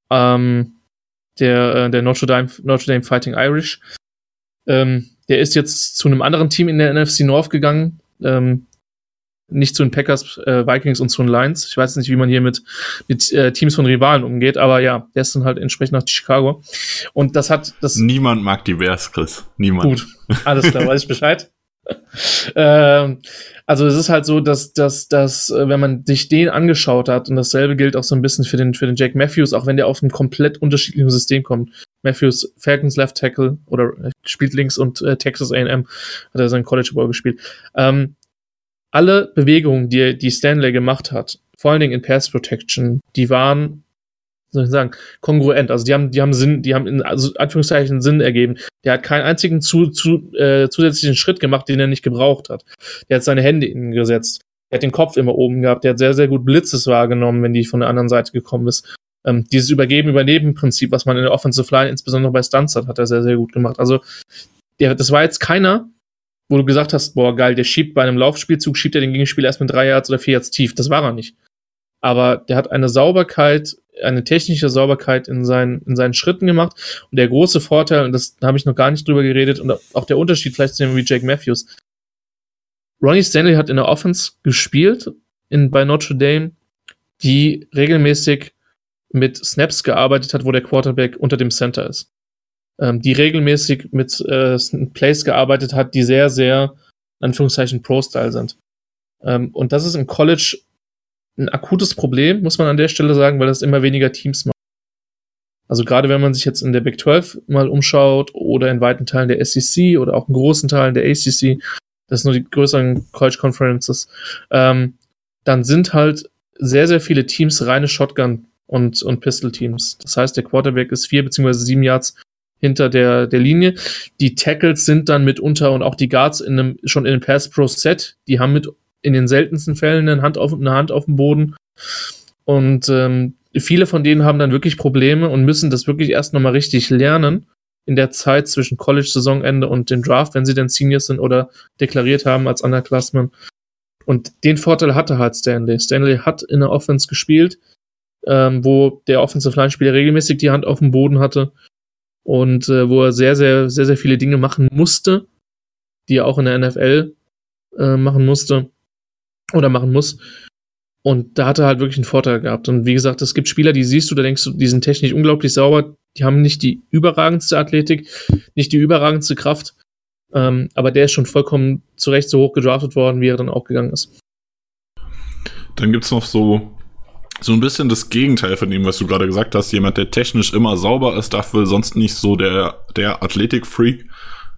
ähm, der, äh, der Notre, Dame, Notre Dame Fighting Irish. Ähm, der ist jetzt zu einem anderen Team in der NFC North gegangen. Ähm, nicht zu den Packers, äh, Vikings und zu den Lions. Ich weiß nicht, wie man hier mit, mit äh, Teams von Rivalen umgeht, aber ja, der ist dann halt entsprechend nach Chicago. Und das hat das. Niemand mag die Bears, Chris. Niemand. Gut, alles klar, weiß ich Bescheid. *laughs* ähm, also es ist halt so, dass, dass, dass, äh, wenn man sich den angeschaut hat, und dasselbe gilt auch so ein bisschen für den, für den Jack Matthews, auch wenn der auf einem komplett unterschiedlichen System kommt. Matthews, Falcons Left Tackle oder äh, spielt links und äh, Texas A&M hat er sein College Ball gespielt. Ähm, alle Bewegungen, die, die Stanley gemacht hat, vor allen Dingen in Pass Protection, die waren soll ich sagen, kongruent. Also die haben, die haben Sinn, die haben in also Anführungszeichen Sinn ergeben. Der hat keinen einzigen zu, zu, äh, zusätzlichen Schritt gemacht, den er nicht gebraucht hat. Der hat seine Hände innen gesetzt. Der hat den Kopf immer oben gehabt. Der hat sehr, sehr gut Blitzes wahrgenommen, wenn die von der anderen Seite gekommen ist. Ähm, dieses Übergeben-Übernehmen-Prinzip, was man in der Offensive Line, insbesondere bei Stunts hat, hat er sehr, sehr gut gemacht. Also, der, das war jetzt keiner, wo du gesagt hast, boah, geil, der schiebt bei einem Laufspielzug, schiebt er den Gegenspieler erst mit drei Yards oder vier Yards tief. Das war er nicht. Aber der hat eine Sauberkeit eine technische Sauberkeit in seinen, in seinen Schritten gemacht. Und der große Vorteil, und das da habe ich noch gar nicht drüber geredet, und auch der Unterschied vielleicht zu dem wie Jake Matthews. Ronnie Stanley hat in der Offense gespielt in, bei Notre Dame, die regelmäßig mit Snaps gearbeitet hat, wo der Quarterback unter dem Center ist. Ähm, die regelmäßig mit äh, Plays gearbeitet hat, die sehr, sehr, in Anführungszeichen, Pro-Style sind. Ähm, und das ist im College ein akutes Problem, muss man an der Stelle sagen, weil das immer weniger Teams machen. Also gerade wenn man sich jetzt in der Big 12 mal umschaut oder in weiten Teilen der SEC oder auch in großen Teilen der ACC, das sind nur die größeren College Conferences, ähm, dann sind halt sehr, sehr viele Teams reine Shotgun- und, und Pistol-Teams. Das heißt, der Quarterback ist vier beziehungsweise sieben Yards hinter der, der Linie. Die Tackles sind dann mitunter und auch die Guards in einem, schon in einem Pass-Pro-Set. Die haben mit in den seltensten Fällen eine Hand auf, eine Hand auf dem Boden. Und ähm, viele von denen haben dann wirklich Probleme und müssen das wirklich erst nochmal richtig lernen in der Zeit zwischen College-Saisonende und dem Draft, wenn sie denn Seniors sind oder deklariert haben als Underclassmen. Und den Vorteil hatte halt Stanley. Stanley hat in der Offense gespielt, ähm, wo der Offensive Line-Spieler regelmäßig die Hand auf dem Boden hatte und äh, wo er sehr, sehr, sehr, sehr viele Dinge machen musste, die er auch in der NFL äh, machen musste oder machen muss. Und da hat er halt wirklich einen Vorteil gehabt. Und wie gesagt, es gibt Spieler, die siehst du, da denkst du, die sind technisch unglaublich sauber, die haben nicht die überragendste Athletik, nicht die überragendste Kraft. Ähm, aber der ist schon vollkommen zu Recht so hoch gedraftet worden, wie er dann auch gegangen ist. Dann gibt's noch so, so ein bisschen das Gegenteil von dem, was du gerade gesagt hast. Jemand, der technisch immer sauber ist, dafür sonst nicht so der, der Athletik-Freak.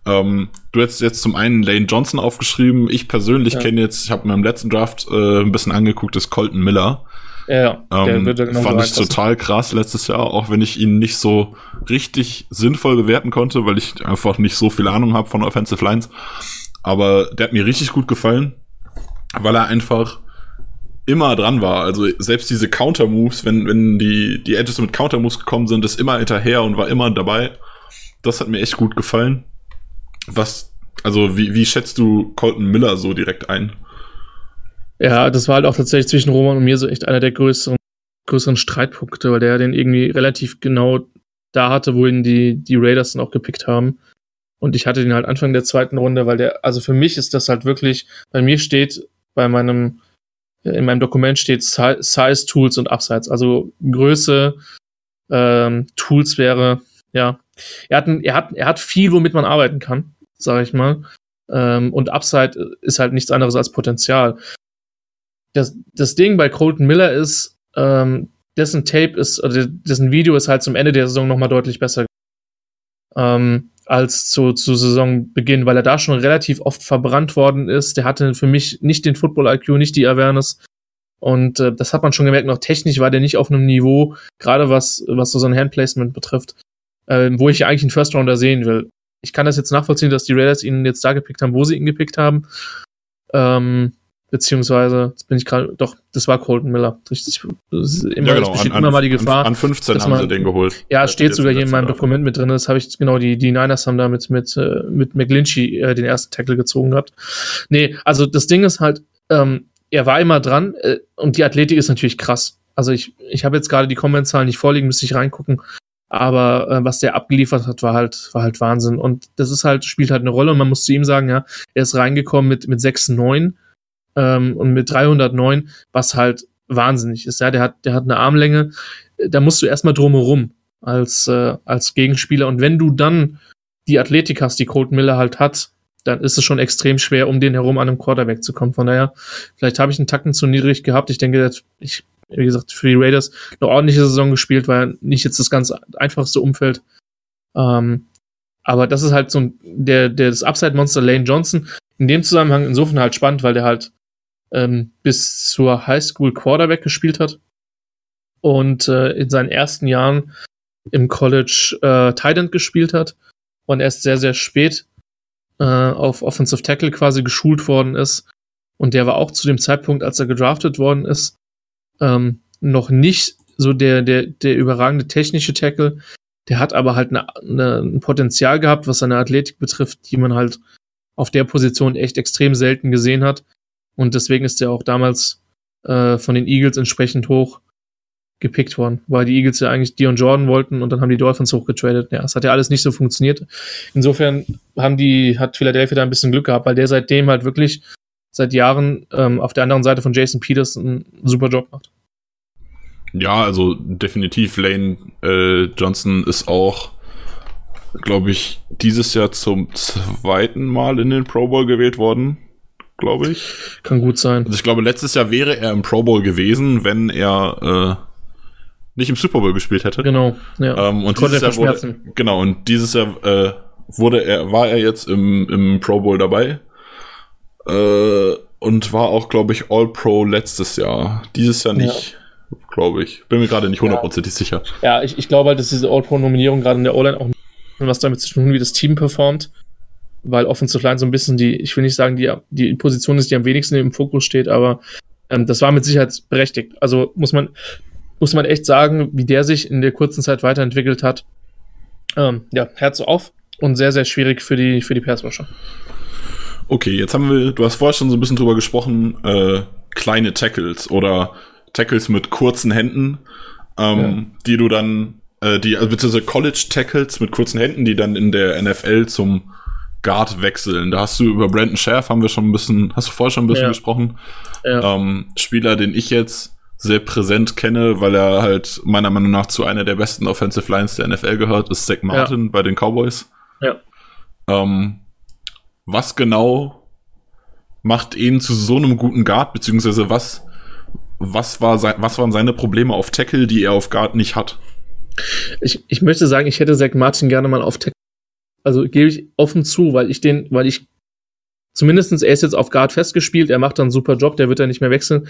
Ähm, du hättest jetzt zum einen Lane Johnson aufgeschrieben. Ich persönlich ja. kenne jetzt, ich habe mir im letzten Draft äh, ein bisschen angeguckt, das Colton Miller. Ja, ähm, genau fand ich total krass letztes Jahr, auch wenn ich ihn nicht so richtig sinnvoll bewerten konnte, weil ich einfach nicht so viel Ahnung habe von Offensive Lines. Aber der hat mir richtig gut gefallen, weil er einfach immer dran war. Also selbst diese Counter-Moves, wenn, wenn die, die Edges mit Counter-Moves gekommen sind, ist immer hinterher und war immer dabei. Das hat mir echt gut gefallen. Was, also wie, wie schätzt du Colton Miller so direkt ein? Ja, das war halt auch tatsächlich zwischen Roman und mir so echt einer der größeren, größeren Streitpunkte, weil der den irgendwie relativ genau da hatte, wohin die, die Raiders dann auch gepickt haben. Und ich hatte den halt Anfang der zweiten Runde, weil der, also für mich ist das halt wirklich, bei mir steht, bei meinem, in meinem Dokument steht Size, Tools und Upsides. Also Größe, ähm, Tools wäre, ja. Er hat, er hat, er hat viel, womit man arbeiten kann sage ich mal. Ähm, und Upside ist halt nichts anderes als Potenzial. Das, das Ding bei Colton Miller ist, ähm, dessen Tape ist, oder dessen Video ist halt zum Ende der Saison nochmal deutlich besser ähm, als zu, zu Saisonbeginn, weil er da schon relativ oft verbrannt worden ist. Der hatte für mich nicht den Football-IQ, nicht die Awareness. Und äh, das hat man schon gemerkt, noch technisch war der nicht auf einem Niveau, gerade was, was so sein Handplacement betrifft, äh, wo ich eigentlich einen First Rounder sehen will. Ich kann das jetzt nachvollziehen, dass die Raiders ihn jetzt da gepickt haben, wo sie ihn gepickt haben. Ähm, beziehungsweise, jetzt bin ich gerade, doch, das war Colton Miller. Richtig, das immer, ja, genau. besteht an, immer mal die Gefahr. An, 15 haben man, sie den geholt. Ja, steht sogar hier in meinem Dokument mit drin. Das habe ich, genau, die, die Niners haben da mit, mit, äh, mit McGlinchey äh, den ersten Tackle gezogen gehabt. Nee, also das Ding ist halt, ähm, er war immer dran äh, und die Athletik ist natürlich krass. Also ich, ich habe jetzt gerade die Kommentzahlen nicht vorliegen, müsste ich reingucken. Aber äh, was der abgeliefert hat, war halt, war halt Wahnsinn. Und das ist halt, spielt halt eine Rolle. Und man muss zu ihm sagen, ja, er ist reingekommen mit, mit 6,9 ähm, und mit 309, was halt wahnsinnig ist. Ja, der hat, der hat eine Armlänge. Da musst du erstmal drumherum als, äh, als Gegenspieler. Und wenn du dann die Athletik hast, die Colt Miller halt hat, dann ist es schon extrem schwer, um den herum an einem Quarterback zu kommen. Von daher, vielleicht habe ich einen Tacken zu niedrig gehabt. Ich denke, ich, wie gesagt, für die Raiders eine ordentliche Saison gespielt, weil nicht jetzt das ganz einfachste Umfeld. Ähm, aber das ist halt so ein, der, der das Upside-Monster Lane Johnson. In dem Zusammenhang insofern halt spannend, weil der halt ähm, bis zur Highschool Quarterback gespielt hat und äh, in seinen ersten Jahren im College äh, Tight End gespielt hat und erst sehr, sehr spät äh, auf Offensive Tackle quasi geschult worden ist. Und der war auch zu dem Zeitpunkt, als er gedraftet worden ist, ähm, noch nicht so der, der, der überragende technische Tackle. Der hat aber halt eine, eine, ein Potenzial gehabt, was seine Athletik betrifft, die man halt auf der Position echt extrem selten gesehen hat. Und deswegen ist er auch damals äh, von den Eagles entsprechend hoch gepickt worden, weil die Eagles ja eigentlich Dion Jordan wollten und dann haben die Dolphins hochgetradet. Ja, es hat ja alles nicht so funktioniert. Insofern haben die, hat Philadelphia da ein bisschen Glück gehabt, weil der seitdem halt wirklich seit Jahren ähm, auf der anderen Seite von Jason Peters einen super Job macht. Ja, also definitiv Lane äh, Johnson ist auch, glaube ich, dieses Jahr zum zweiten Mal in den Pro Bowl gewählt worden, glaube ich. Kann gut sein. Also ich glaube, letztes Jahr wäre er im Pro Bowl gewesen, wenn er äh, nicht im Super Bowl gespielt hätte. Genau, ja. Ähm, und dieses Jahr wurde, genau, und dieses Jahr äh, wurde er, war er jetzt im, im Pro Bowl dabei. Äh, und war auch, glaube ich, All-Pro letztes Jahr. Dieses Jahr nicht, ja. glaube ich. Bin mir gerade nicht hundertprozentig ja. sicher. Ja, ich, ich glaube halt, dass diese All-Pro-Nominierung gerade in der O-Line auch was damit zu tun, wie das Team performt. Weil Offensive Line so ein bisschen die, ich will nicht sagen, die, die Position ist, die am wenigsten im Fokus steht, aber ähm, das war mit Sicherheit berechtigt. Also muss man, muss man echt sagen, wie der sich in der kurzen Zeit weiterentwickelt hat. Ähm, ja, Herz auf und sehr, sehr schwierig für die, für die Passwasher. Okay, jetzt haben wir, du hast vorher schon so ein bisschen drüber gesprochen, äh, kleine Tackles oder Tackles mit kurzen Händen, ähm, ja. die du dann, äh, die, also beziehungsweise College Tackles mit kurzen Händen, die dann in der NFL zum Guard wechseln. Da hast du über Brandon Scherf haben wir schon ein bisschen, hast du vorher schon ein bisschen ja. gesprochen. Ja. Ähm, Spieler, den ich jetzt sehr präsent kenne, weil er halt meiner Meinung nach zu einer der besten Offensive Lines der NFL gehört, ist Zach Martin bei den Cowboys. Ja. Ähm, was genau macht ihn zu so einem guten Guard, beziehungsweise was, was, war sein, was waren seine Probleme auf Tackle, die er auf Guard nicht hat? Ich, ich möchte sagen, ich hätte Zach Martin gerne mal auf Tackle. Also gebe ich offen zu, weil ich den, weil ich zumindestens er ist jetzt auf Guard festgespielt, er macht dann einen super Job, der wird ja nicht mehr wechseln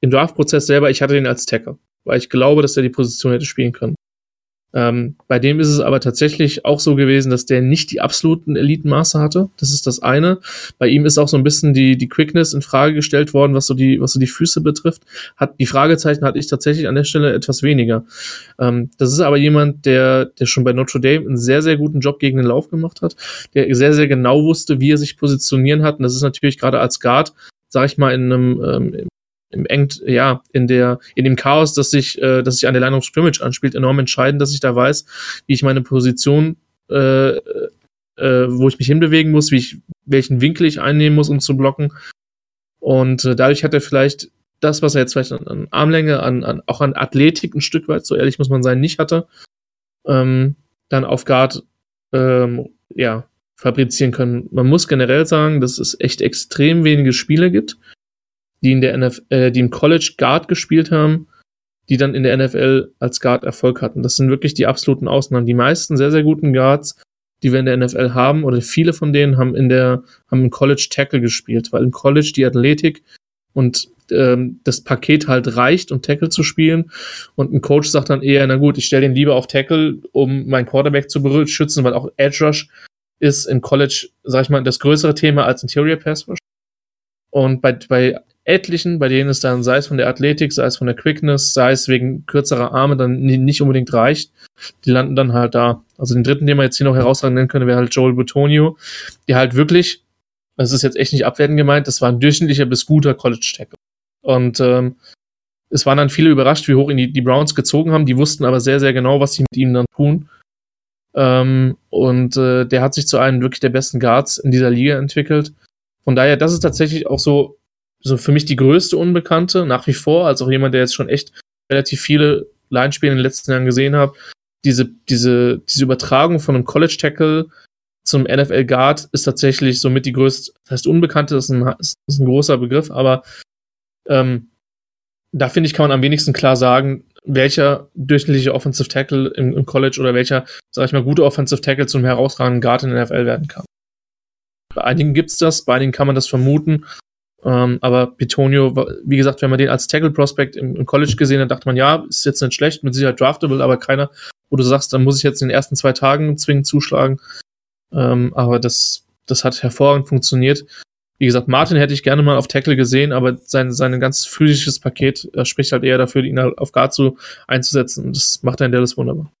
im Draftprozess selber, ich hatte den als Tackle, weil ich glaube, dass er die Position hätte spielen können. Ähm, bei dem ist es aber tatsächlich auch so gewesen, dass der nicht die absoluten Elitenmaße hatte. Das ist das eine. Bei ihm ist auch so ein bisschen die, die Quickness in Frage gestellt worden, was so die, was so die Füße betrifft. Hat, die Fragezeichen hatte ich tatsächlich an der Stelle etwas weniger. Ähm, das ist aber jemand, der, der schon bei Notre Dame einen sehr, sehr guten Job gegen den Lauf gemacht hat, der sehr, sehr genau wusste, wie er sich positionieren hat. Und das ist natürlich gerade als Guard sag ich mal, in einem, ähm, im eng, ja, in der, in dem Chaos, das sich, äh, das sich an der Line of Scrimmage anspielt, enorm entscheidend, dass ich da weiß, wie ich meine Position, äh, äh, wo ich mich hinbewegen muss, wie ich, welchen Winkel ich einnehmen muss, um zu blocken. Und äh, dadurch hat er vielleicht das, was er jetzt vielleicht an, an Armlänge, an, an, auch an Athletik ein Stück weit, so ehrlich muss man sein, nicht hatte, ähm, dann auf Guard, ähm, ja, fabrizieren können. Man muss generell sagen, dass es echt extrem wenige Spiele gibt, die in der NFL, äh, die im College Guard gespielt haben, die dann in der NFL als Guard Erfolg hatten. Das sind wirklich die absoluten Ausnahmen. Die meisten sehr, sehr guten Guards, die wir in der NFL haben, oder viele von denen haben in der, haben im College Tackle gespielt, weil im College die Athletik und ähm, das Paket halt reicht, um Tackle zu spielen. Und ein Coach sagt dann eher, na gut, ich stelle den lieber auf Tackle, um meinen Quarterback zu beschützen, weil auch Edge Rush ist im College, sag ich mal, das größere Thema als Interior Pass Rush. Und bei, bei etlichen, bei denen es dann, sei es von der Athletik, sei es von der Quickness, sei es wegen kürzerer Arme, dann nicht unbedingt reicht, die landen dann halt da. Also den dritten, den man jetzt hier noch herausragend nennen könnte, wäre halt Joel Butonio, der halt wirklich, das ist jetzt echt nicht abwertend gemeint, das war ein durchschnittlicher bis guter College-Tackle. Und ähm, es waren dann viele überrascht, wie hoch ihn die, die Browns gezogen haben. Die wussten aber sehr, sehr genau, was sie mit ihm dann tun. Ähm, und äh, der hat sich zu einem wirklich der besten Guards in dieser Liga entwickelt. Von daher, das ist tatsächlich auch so, so für mich die größte Unbekannte, nach wie vor, als auch jemand, der jetzt schon echt relativ viele Line-Spiele in den letzten Jahren gesehen hat. Diese, diese, diese Übertragung von einem College-Tackle zum NFL Guard ist tatsächlich somit die größte, das heißt Unbekannte, ist ein, ist ein großer Begriff, aber ähm, da finde ich, kann man am wenigsten klar sagen, welcher durchschnittliche Offensive Tackle im, im, College oder welcher, sag ich mal, gute Offensive Tackle zum herausragenden Guard in der NFL werden kann. Bei einigen gibt's das, bei einigen kann man das vermuten. Ähm, aber Pitonio, wie gesagt, wenn man den als Tackle Prospect im, im, College gesehen hat, dachte man, ja, ist jetzt nicht schlecht, mit Sicherheit draftable, aber keiner, wo du sagst, dann muss ich jetzt in den ersten zwei Tagen zwingend zuschlagen. Ähm, aber das, das hat hervorragend funktioniert. Wie gesagt, Martin hätte ich gerne mal auf Tackle gesehen, aber sein, sein ganz physisches Paket spricht halt eher dafür, ihn auf Guard zu einzusetzen. Und das macht er in Dallas wunderbar.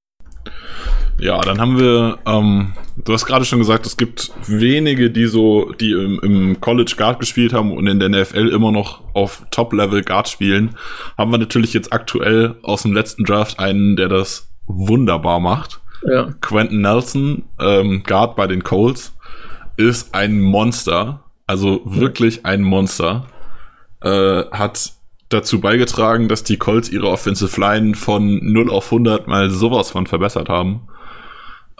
Ja, dann haben wir, ähm, du hast gerade schon gesagt, es gibt wenige, die so, die im, im College Guard gespielt haben und in der NFL immer noch auf Top-Level Guard spielen. Haben wir natürlich jetzt aktuell aus dem letzten Draft einen, der das wunderbar macht. Ja. Quentin Nelson, ähm, Guard bei den Colts, ist ein Monster. Also wirklich ein Monster. Äh, hat dazu beigetragen, dass die Colts ihre Offensive Line von 0 auf 100 mal sowas von verbessert haben.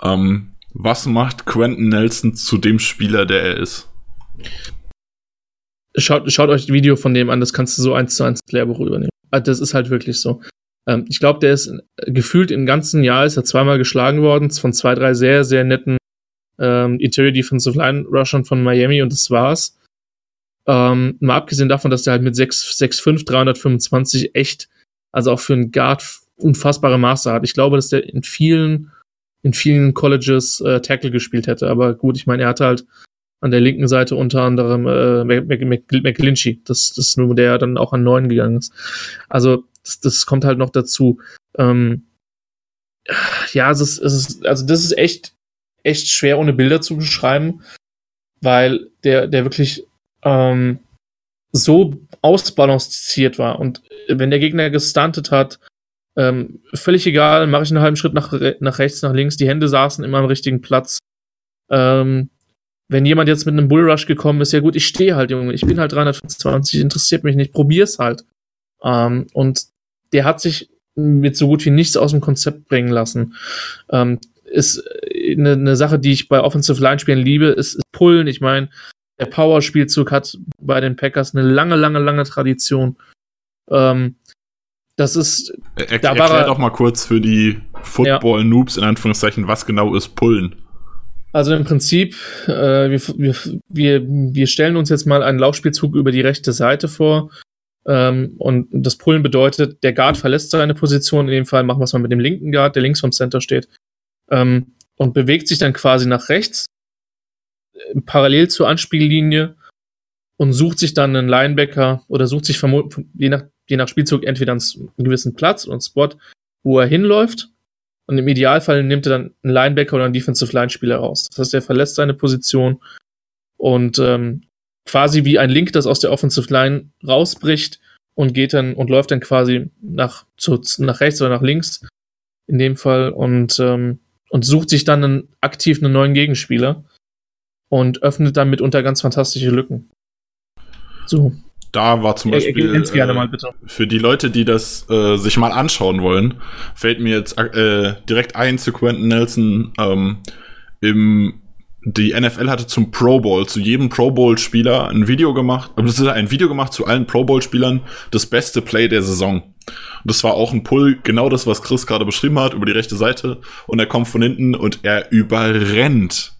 Ähm, was macht Quentin Nelson zu dem Spieler, der er ist? Schaut, schaut euch das Video von dem an, das kannst du so eins zu eins Lehrbuch übernehmen. Ah, das ist halt wirklich so. Ähm, ich glaube, der ist gefühlt im ganzen Jahr ist er zweimal geschlagen worden von zwei, drei sehr, sehr netten ähm, Interior Defensive Line Rushern von Miami und das war's. Ähm, mal abgesehen davon, dass der halt mit 6'5, 325 echt, also auch für einen Guard unfassbare Maße hat. Ich glaube, dass der in vielen in vielen Colleges äh, Tackle gespielt hätte. Aber gut, ich meine, er hatte halt an der linken Seite unter anderem äh, McGlinchey, das, das ist nur der dann auch an neun gegangen ist. Also das, das kommt halt noch dazu. Ähm, ja, es ist, es ist, also das ist echt, echt schwer ohne Bilder zu beschreiben, weil der, der wirklich ähm, so ausbalanciert war. Und wenn der Gegner gestuntet hat, ähm, völlig egal, mache ich einen halben Schritt nach, nach rechts, nach links. Die Hände saßen immer am richtigen Platz. Ähm, wenn jemand jetzt mit einem Bullrush gekommen ist, ja gut, ich stehe halt, Junge, ich bin halt 325, interessiert mich nicht, probier's halt. Ähm, und der hat sich mit so gut wie nichts aus dem Konzept bringen lassen. Ähm, ist eine, eine Sache, die ich bei Offensive Line Spielen liebe, ist, ist Pullen. Ich meine, der Power-Spielzug hat bei den Packers eine lange, lange, lange Tradition. Ähm, das ist. Er, da erklär doch mal kurz für die Football-Noobs in Anführungszeichen, was genau ist Pullen. Also im Prinzip, äh, wir, wir, wir stellen uns jetzt mal einen Laufspielzug über die rechte Seite vor. Ähm, und das Pullen bedeutet, der Guard verlässt seine Position. In dem Fall machen wir es mal mit dem linken Guard, der links vom Center steht. Ähm, und bewegt sich dann quasi nach rechts, äh, parallel zur Anspiellinie und sucht sich dann einen Linebacker oder sucht sich je nach je nach Spielzug entweder einen gewissen Platz und Spot, wo er hinläuft. Und im Idealfall nimmt er dann einen Linebacker oder einen Defensive Line Spieler raus. Das heißt, er verlässt seine Position und ähm, quasi wie ein Link, das aus der Offensive Line rausbricht und geht dann und läuft dann quasi nach, zu, nach rechts oder nach links in dem Fall und, ähm, und sucht sich dann einen, aktiv einen neuen Gegenspieler und öffnet dann mitunter ganz fantastische Lücken. So da war zum Beispiel äh, mal, für die Leute, die das äh, sich mal anschauen wollen, fällt mir jetzt äh, direkt ein zu Quentin Nelson. Ähm, im die NFL hatte zum Pro Bowl, zu jedem Pro Bowl-Spieler ein Video gemacht, das ist ein Video gemacht zu allen Pro Bowl-Spielern, das beste Play der Saison. Und das war auch ein Pull, genau das, was Chris gerade beschrieben hat, über die rechte Seite. Und er kommt von hinten und er überrennt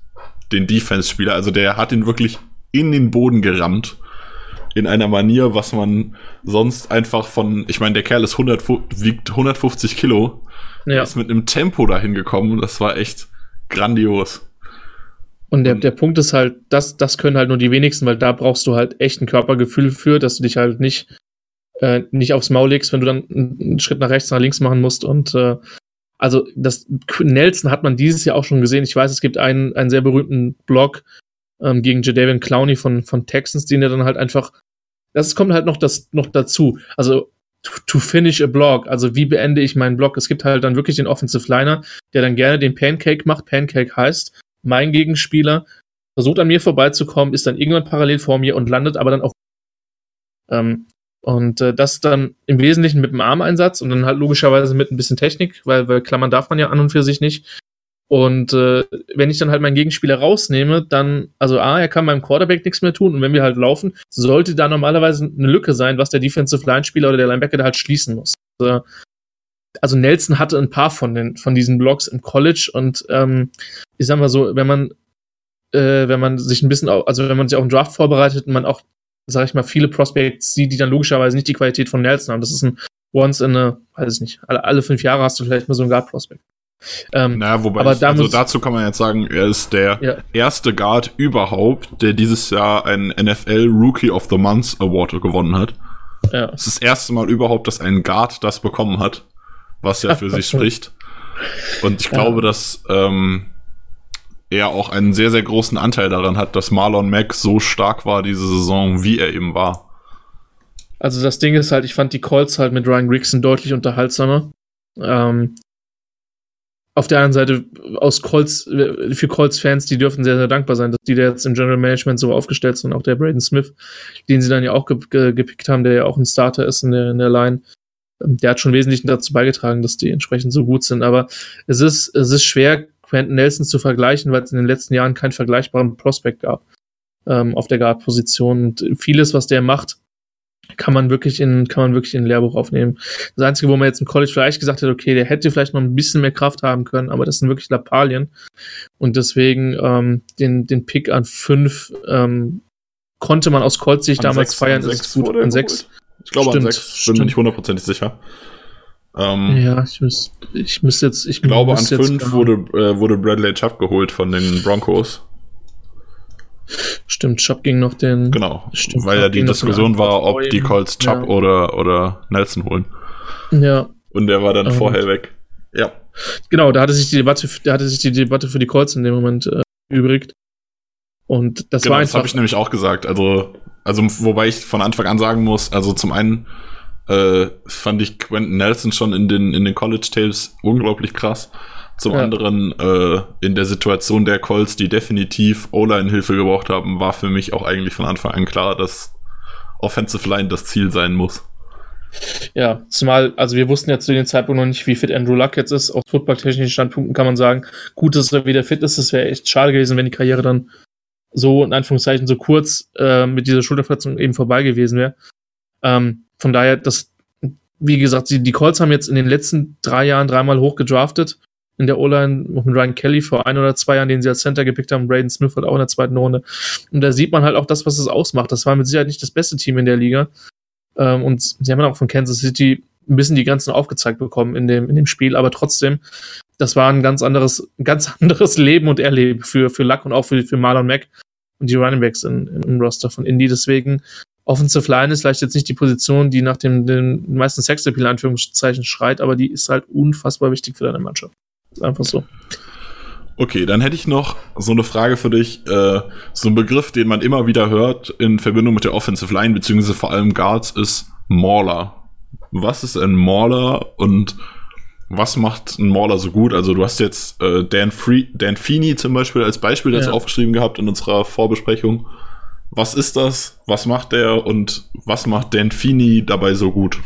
den Defense-Spieler. Also der hat ihn wirklich in den Boden gerammt in einer Manier, was man sonst einfach von, ich meine, der Kerl ist 100, wiegt 150 Kilo, ja. ist mit einem Tempo dahin gekommen, das war echt grandios. Und der, der Punkt ist halt, das, das können halt nur die wenigsten, weil da brauchst du halt echt ein Körpergefühl für, dass du dich halt nicht, äh, nicht aufs Maul legst, wenn du dann einen Schritt nach rechts, nach links machen musst. Und äh, also das Nelson hat man dieses Jahr auch schon gesehen. Ich weiß, es gibt einen, einen sehr berühmten Blog ähm, gegen Jadavion Clowney von, von Texans, den er dann halt einfach. Das kommt halt noch, das, noch dazu. Also to, to finish a blog, also wie beende ich meinen Blog? Es gibt halt dann wirklich den Offensive Liner, der dann gerne den Pancake macht. Pancake heißt, mein Gegenspieler versucht an mir vorbeizukommen, ist dann irgendwann parallel vor mir und landet aber dann auch. Ähm, und äh, das dann im Wesentlichen mit dem Armeinsatz und dann halt logischerweise mit ein bisschen Technik, weil, weil Klammern darf man ja an und für sich nicht. Und äh, wenn ich dann halt meinen Gegenspieler rausnehme, dann, also A, er kann beim Quarterback nichts mehr tun und wenn wir halt laufen, sollte da normalerweise eine Lücke sein, was der Defensive Line-Spieler oder der Linebacker da halt schließen muss. Also, also Nelson hatte ein paar von den von diesen Blocks im College und ähm, ich sag mal so, wenn man äh, wenn man sich ein bisschen, auf, also wenn man sich auf den Draft vorbereitet und man auch, sag ich mal, viele Prospects sieht, die dann logischerweise nicht die Qualität von Nelson haben. Das ist ein Once in a, weiß ich nicht, alle, alle fünf Jahre hast du vielleicht mal so einen Guard Prospect. Ähm, naja, wobei, aber ich, also dazu kann man jetzt sagen, er ist der ja. erste Guard überhaupt, der dieses Jahr einen NFL Rookie of the Month Award gewonnen hat. Ja. Es ist das erste Mal überhaupt, dass ein Guard das bekommen hat, was ja für *laughs* sich spricht. Und ich glaube, ja. dass ähm, er auch einen sehr, sehr großen Anteil daran hat, dass Marlon Mack so stark war diese Saison, wie er eben war. Also das Ding ist halt, ich fand die Colts halt mit Ryan Grigson deutlich unterhaltsamer. Ähm, auf der anderen Seite aus Colts, für Colts-Fans, die dürfen sehr, sehr dankbar sein, dass die da jetzt im General Management so aufgestellt sind. Auch der Braden Smith, den sie dann ja auch ge ge gepickt haben, der ja auch ein Starter ist in der, in der Line. Ähm, der hat schon wesentlich dazu beigetragen, dass die entsprechend so gut sind. Aber es ist, es ist schwer, Quentin Nelson zu vergleichen, weil es in den letzten Jahren keinen vergleichbaren Prospect gab ähm, auf der Guard-Position. Und vieles, was der macht, kann man wirklich in, kann man wirklich in ein Lehrbuch aufnehmen. Das Einzige, wo man jetzt im College vielleicht gesagt hat, okay, der hätte vielleicht noch ein bisschen mehr Kraft haben können, aber das sind wirklich Lappalien. Und deswegen ähm, den, den Pick an fünf ähm, konnte man aus Colts sich damals sechs, feiern. An sechs, ist gut. An sechs. Ich glaube stimmt, an sechs, bin mir nicht hundertprozentig sicher. Ähm, ja, ich muss, ich muss jetzt, ich glaube an fünf wurde, äh, wurde Bradley Chubb geholt von den Broncos. Stimmt, Chubb ging noch den. Genau, stimmt, weil ja die Diskussion war, ob die Colts Chubb ja. oder, oder Nelson holen. Ja. Und der war dann ähm, vorher weg. Ja. Genau, da hatte sich die Debatte, da hatte sich die Debatte für die Colts in dem Moment äh, übrigt. Und das genau, war einfach. Das habe ich nämlich auch gesagt. Also, also, wobei ich von Anfang an sagen muss, also zum einen äh, fand ich Quentin Nelson schon in den, in den College Tapes unglaublich krass. Zum ja. anderen äh, in der Situation der Colts, die definitiv O-Line-Hilfe gebraucht haben, war für mich auch eigentlich von Anfang an klar, dass Offensive Line das Ziel sein muss. Ja, zumal, also wir wussten ja zu dem Zeitpunkt noch nicht, wie fit Andrew Luck jetzt ist. Aus footballtechnischen Standpunkten kann man sagen, gut, dass er wieder fit ist. Es wäre echt schade gewesen, wenn die Karriere dann so, in Anführungszeichen, so kurz äh, mit dieser Schulterverletzung eben vorbei gewesen wäre. Ähm, von daher, das, wie gesagt, die, die Colts haben jetzt in den letzten drei Jahren dreimal hoch gedraftet in der O-Line mit Ryan Kelly vor ein oder zwei Jahren, den sie als Center gepickt haben. Braden Smith halt auch in der zweiten Runde. Und da sieht man halt auch das, was es ausmacht. Das war mit Sicherheit nicht das beste Team in der Liga. Ähm, und sie haben auch von Kansas City ein bisschen die Grenzen aufgezeigt bekommen in dem, in dem Spiel, aber trotzdem, das war ein ganz anderes, *laughs* ganz anderes Leben und Erleben für, für Luck und auch für, für Marlon Mack und die Running Backs in, im Roster von Indy. Deswegen, Offensive Line ist vielleicht jetzt nicht die Position, die nach dem den meisten Sexappeal Anführungszeichen schreit, aber die ist halt unfassbar wichtig für deine Mannschaft. Ist einfach so. Okay, dann hätte ich noch so eine Frage für dich. Äh, so ein Begriff, den man immer wieder hört in Verbindung mit der Offensive Line, beziehungsweise vor allem Guards, ist Mauler. Was ist ein Mauler und was macht ein Mauler so gut? Also du hast jetzt äh, Dan, Free Dan Feeney zum Beispiel als Beispiel jetzt ja. aufgeschrieben gehabt in unserer Vorbesprechung. Was ist das? Was macht der? Und was macht Dan Feeney dabei so gut?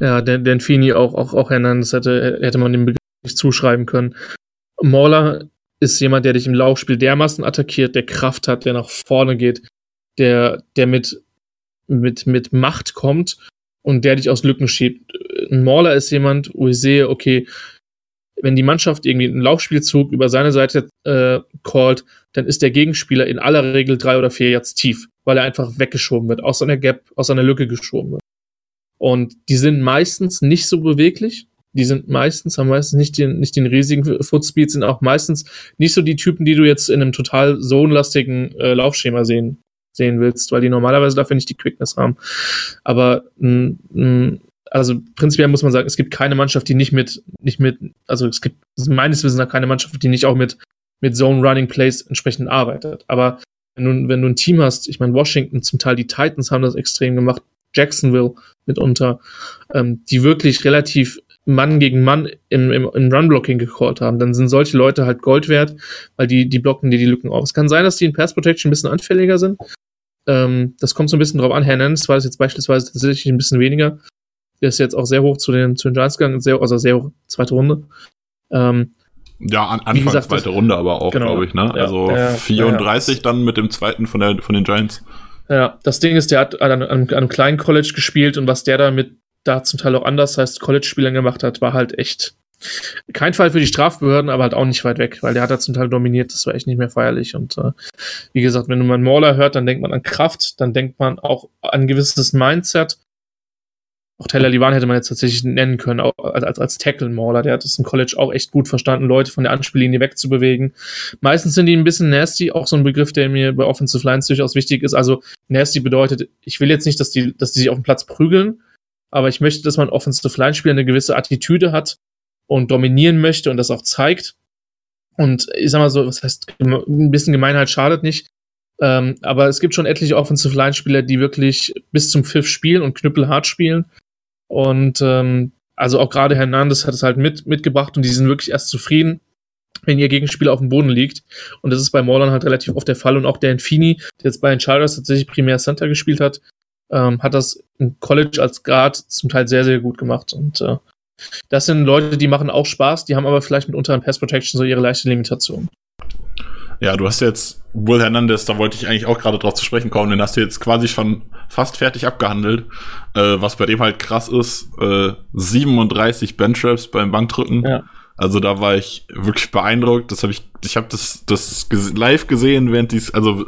Ja, Dan, Dan Feeney auch, auch, auch Hernandez hätte, hätte man den Begriff nicht zuschreiben können. Mauler ist jemand, der dich im Laufspiel dermaßen attackiert, der Kraft hat, der nach vorne geht, der, der mit, mit, mit Macht kommt und der dich aus Lücken schiebt. Ein Mauler ist jemand, wo ich sehe, okay, wenn die Mannschaft irgendwie einen Laufspielzug über seine Seite äh, callt, dann ist der Gegenspieler in aller Regel drei oder vier Yards tief. weil er einfach weggeschoben wird, aus seiner Gap, aus seiner Lücke geschoben wird. Und die sind meistens nicht so beweglich. Die sind meistens, haben meistens nicht den, nicht den riesigen Footspeed, sind auch meistens nicht so die Typen, die du jetzt in einem total zonelastigen äh, Laufschema sehen, sehen willst, weil die normalerweise dafür nicht die Quickness haben. Aber m, m, also prinzipiell muss man sagen, es gibt keine Mannschaft, die nicht mit, nicht mit, also es gibt meines Wissens nach keine Mannschaft, die nicht auch mit, mit Zone Running Plays entsprechend arbeitet. Aber wenn du, wenn du ein Team hast, ich meine, Washington, zum Teil die Titans haben das extrem gemacht, Jacksonville mitunter, ähm, die wirklich relativ Mann gegen Mann im, im, im Run-Blocking gecallt haben, dann sind solche Leute halt Gold wert, weil die, die blocken dir die Lücken auf. Es kann sein, dass die in Pass Protection ein bisschen anfälliger sind. Ähm, das kommt so ein bisschen drauf an. Hernandez war das jetzt beispielsweise tatsächlich ein bisschen weniger. Der ist jetzt auch sehr hoch zu den, zu den Giants gegangen, sehr, also sehr hoch, zweite Runde. Ähm, ja, an, Anfang gesagt, zweite Runde aber auch, genau, glaube ich, ne? Ja, also ja, 34 ja, dann mit dem zweiten von, der, von den Giants. Ja, das Ding ist, der hat an, an, an einem kleinen College gespielt und was der da mit da zum Teil auch anders heißt College-Spielern gemacht hat, war halt echt kein Fall für die Strafbehörden, aber halt auch nicht weit weg, weil der hat da zum Teil dominiert, das war echt nicht mehr feierlich. Und äh, wie gesagt, wenn man Mauler hört, dann denkt man an Kraft, dann denkt man auch an ein gewisses Mindset auch Taylor Livan hätte man jetzt tatsächlich nennen können, auch als, als, als Tackle-Mauler. Der hat es im College auch echt gut verstanden, Leute von der Anspiellinie wegzubewegen. Meistens sind die ein bisschen nasty, auch so ein Begriff, der mir bei Offensive Lines durchaus wichtig ist. Also nasty bedeutet, ich will jetzt nicht, dass die, dass die sich auf dem Platz prügeln, aber ich möchte, dass man Offensive Line-Spieler eine gewisse Attitüde hat und dominieren möchte und das auch zeigt. Und ich sag mal so, was heißt, ein bisschen Gemeinheit schadet nicht. Ähm, aber es gibt schon etliche Offensive Line-Spieler, die wirklich bis zum Pfiff spielen und knüppelhart spielen und ähm, also auch gerade Hernandez hat es halt mit, mitgebracht und die sind wirklich erst zufrieden, wenn ihr Gegenspieler auf dem Boden liegt. Und das ist bei Morlan halt relativ oft der Fall. Und auch der Infini, der jetzt bei den Chargers tatsächlich primär Center gespielt hat, ähm, hat das im College als Guard zum Teil sehr, sehr gut gemacht. Und äh, das sind Leute, die machen auch Spaß, die haben aber vielleicht mit unteren Pass Protection so ihre leichte Limitation. Ja, du hast jetzt Will Hernandez, da wollte ich eigentlich auch gerade drauf zu sprechen kommen, den hast du jetzt quasi schon fast fertig abgehandelt. Äh, was bei dem halt krass ist, äh, 37 Benchraps beim Bankdrücken. Ja. Also da war ich wirklich beeindruckt. Das habe ich, ich habe das, das live gesehen, während dies, also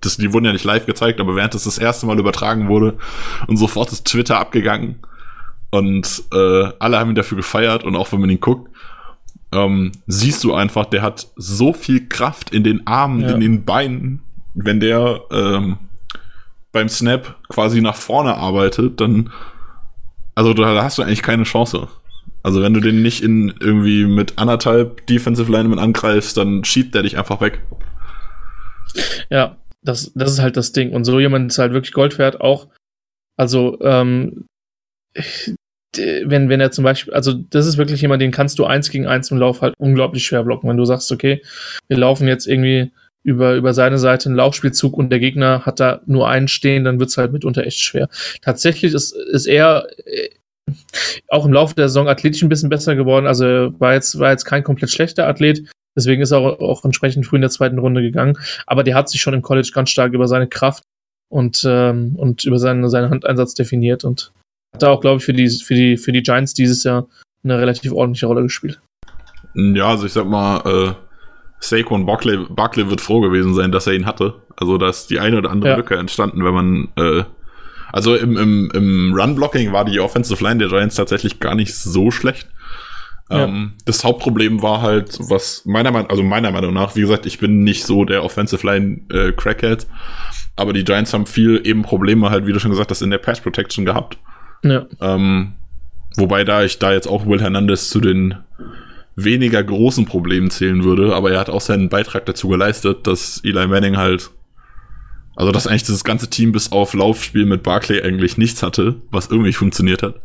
das, die wurden ja nicht live gezeigt, aber während das das erste Mal übertragen wurde und sofort ist Twitter abgegangen und äh, alle haben ihn dafür gefeiert und auch wenn man ihn guckt, ähm, siehst du einfach, der hat so viel Kraft in den Armen, ja. in den Beinen, wenn der ähm, beim Snap quasi nach vorne arbeitet, dann, also da hast du eigentlich keine Chance. Also wenn du den nicht in irgendwie mit anderthalb Defensive Linemen angreifst, dann schiebt der dich einfach weg. Ja, das, das ist halt das Ding. Und so jemand ist halt wirklich Gold wert, auch. Also, ähm, wenn, wenn er zum Beispiel, also das ist wirklich jemand, den kannst du eins gegen eins im Lauf halt unglaublich schwer blocken. Wenn du sagst, okay, wir laufen jetzt irgendwie über, über seine Seite einen Laufspielzug und der Gegner hat da nur einen stehen, dann wird's halt mitunter echt schwer. Tatsächlich ist, ist er äh, auch im Laufe der Saison athletisch ein bisschen besser geworden. Also war jetzt, war jetzt kein komplett schlechter Athlet. Deswegen ist er auch, auch entsprechend früh in der zweiten Runde gegangen. Aber der hat sich schon im College ganz stark über seine Kraft und, ähm, und über seinen, seinen Handeinsatz definiert und hat da auch, glaube ich, für die, für, die, für die Giants dieses Jahr eine relativ ordentliche Rolle gespielt. Ja, also ich sag mal, äh, Saquon Barkley, Barkley wird froh gewesen sein, dass er ihn hatte. Also da ist die eine oder andere ja. Lücke entstanden, wenn man äh, also im, im, im Run-Blocking war die Offensive Line der Giants tatsächlich gar nicht so schlecht. Ja. Ähm, das Hauptproblem war halt, was meiner Meinung, also meiner Meinung nach, wie gesagt, ich bin nicht so der Offensive Line äh, Crackhead, aber die Giants haben viel eben Probleme halt, wie du schon gesagt hast, in der Pass Protection gehabt. Ja. Ähm, wobei da ich da jetzt auch Will Hernandez zu den weniger großen Problemen zählen würde, aber er hat auch seinen Beitrag dazu geleistet, dass Eli Manning halt, also dass eigentlich dieses ganze Team bis auf Laufspiel mit Barclay eigentlich nichts hatte, was irgendwie funktioniert hat.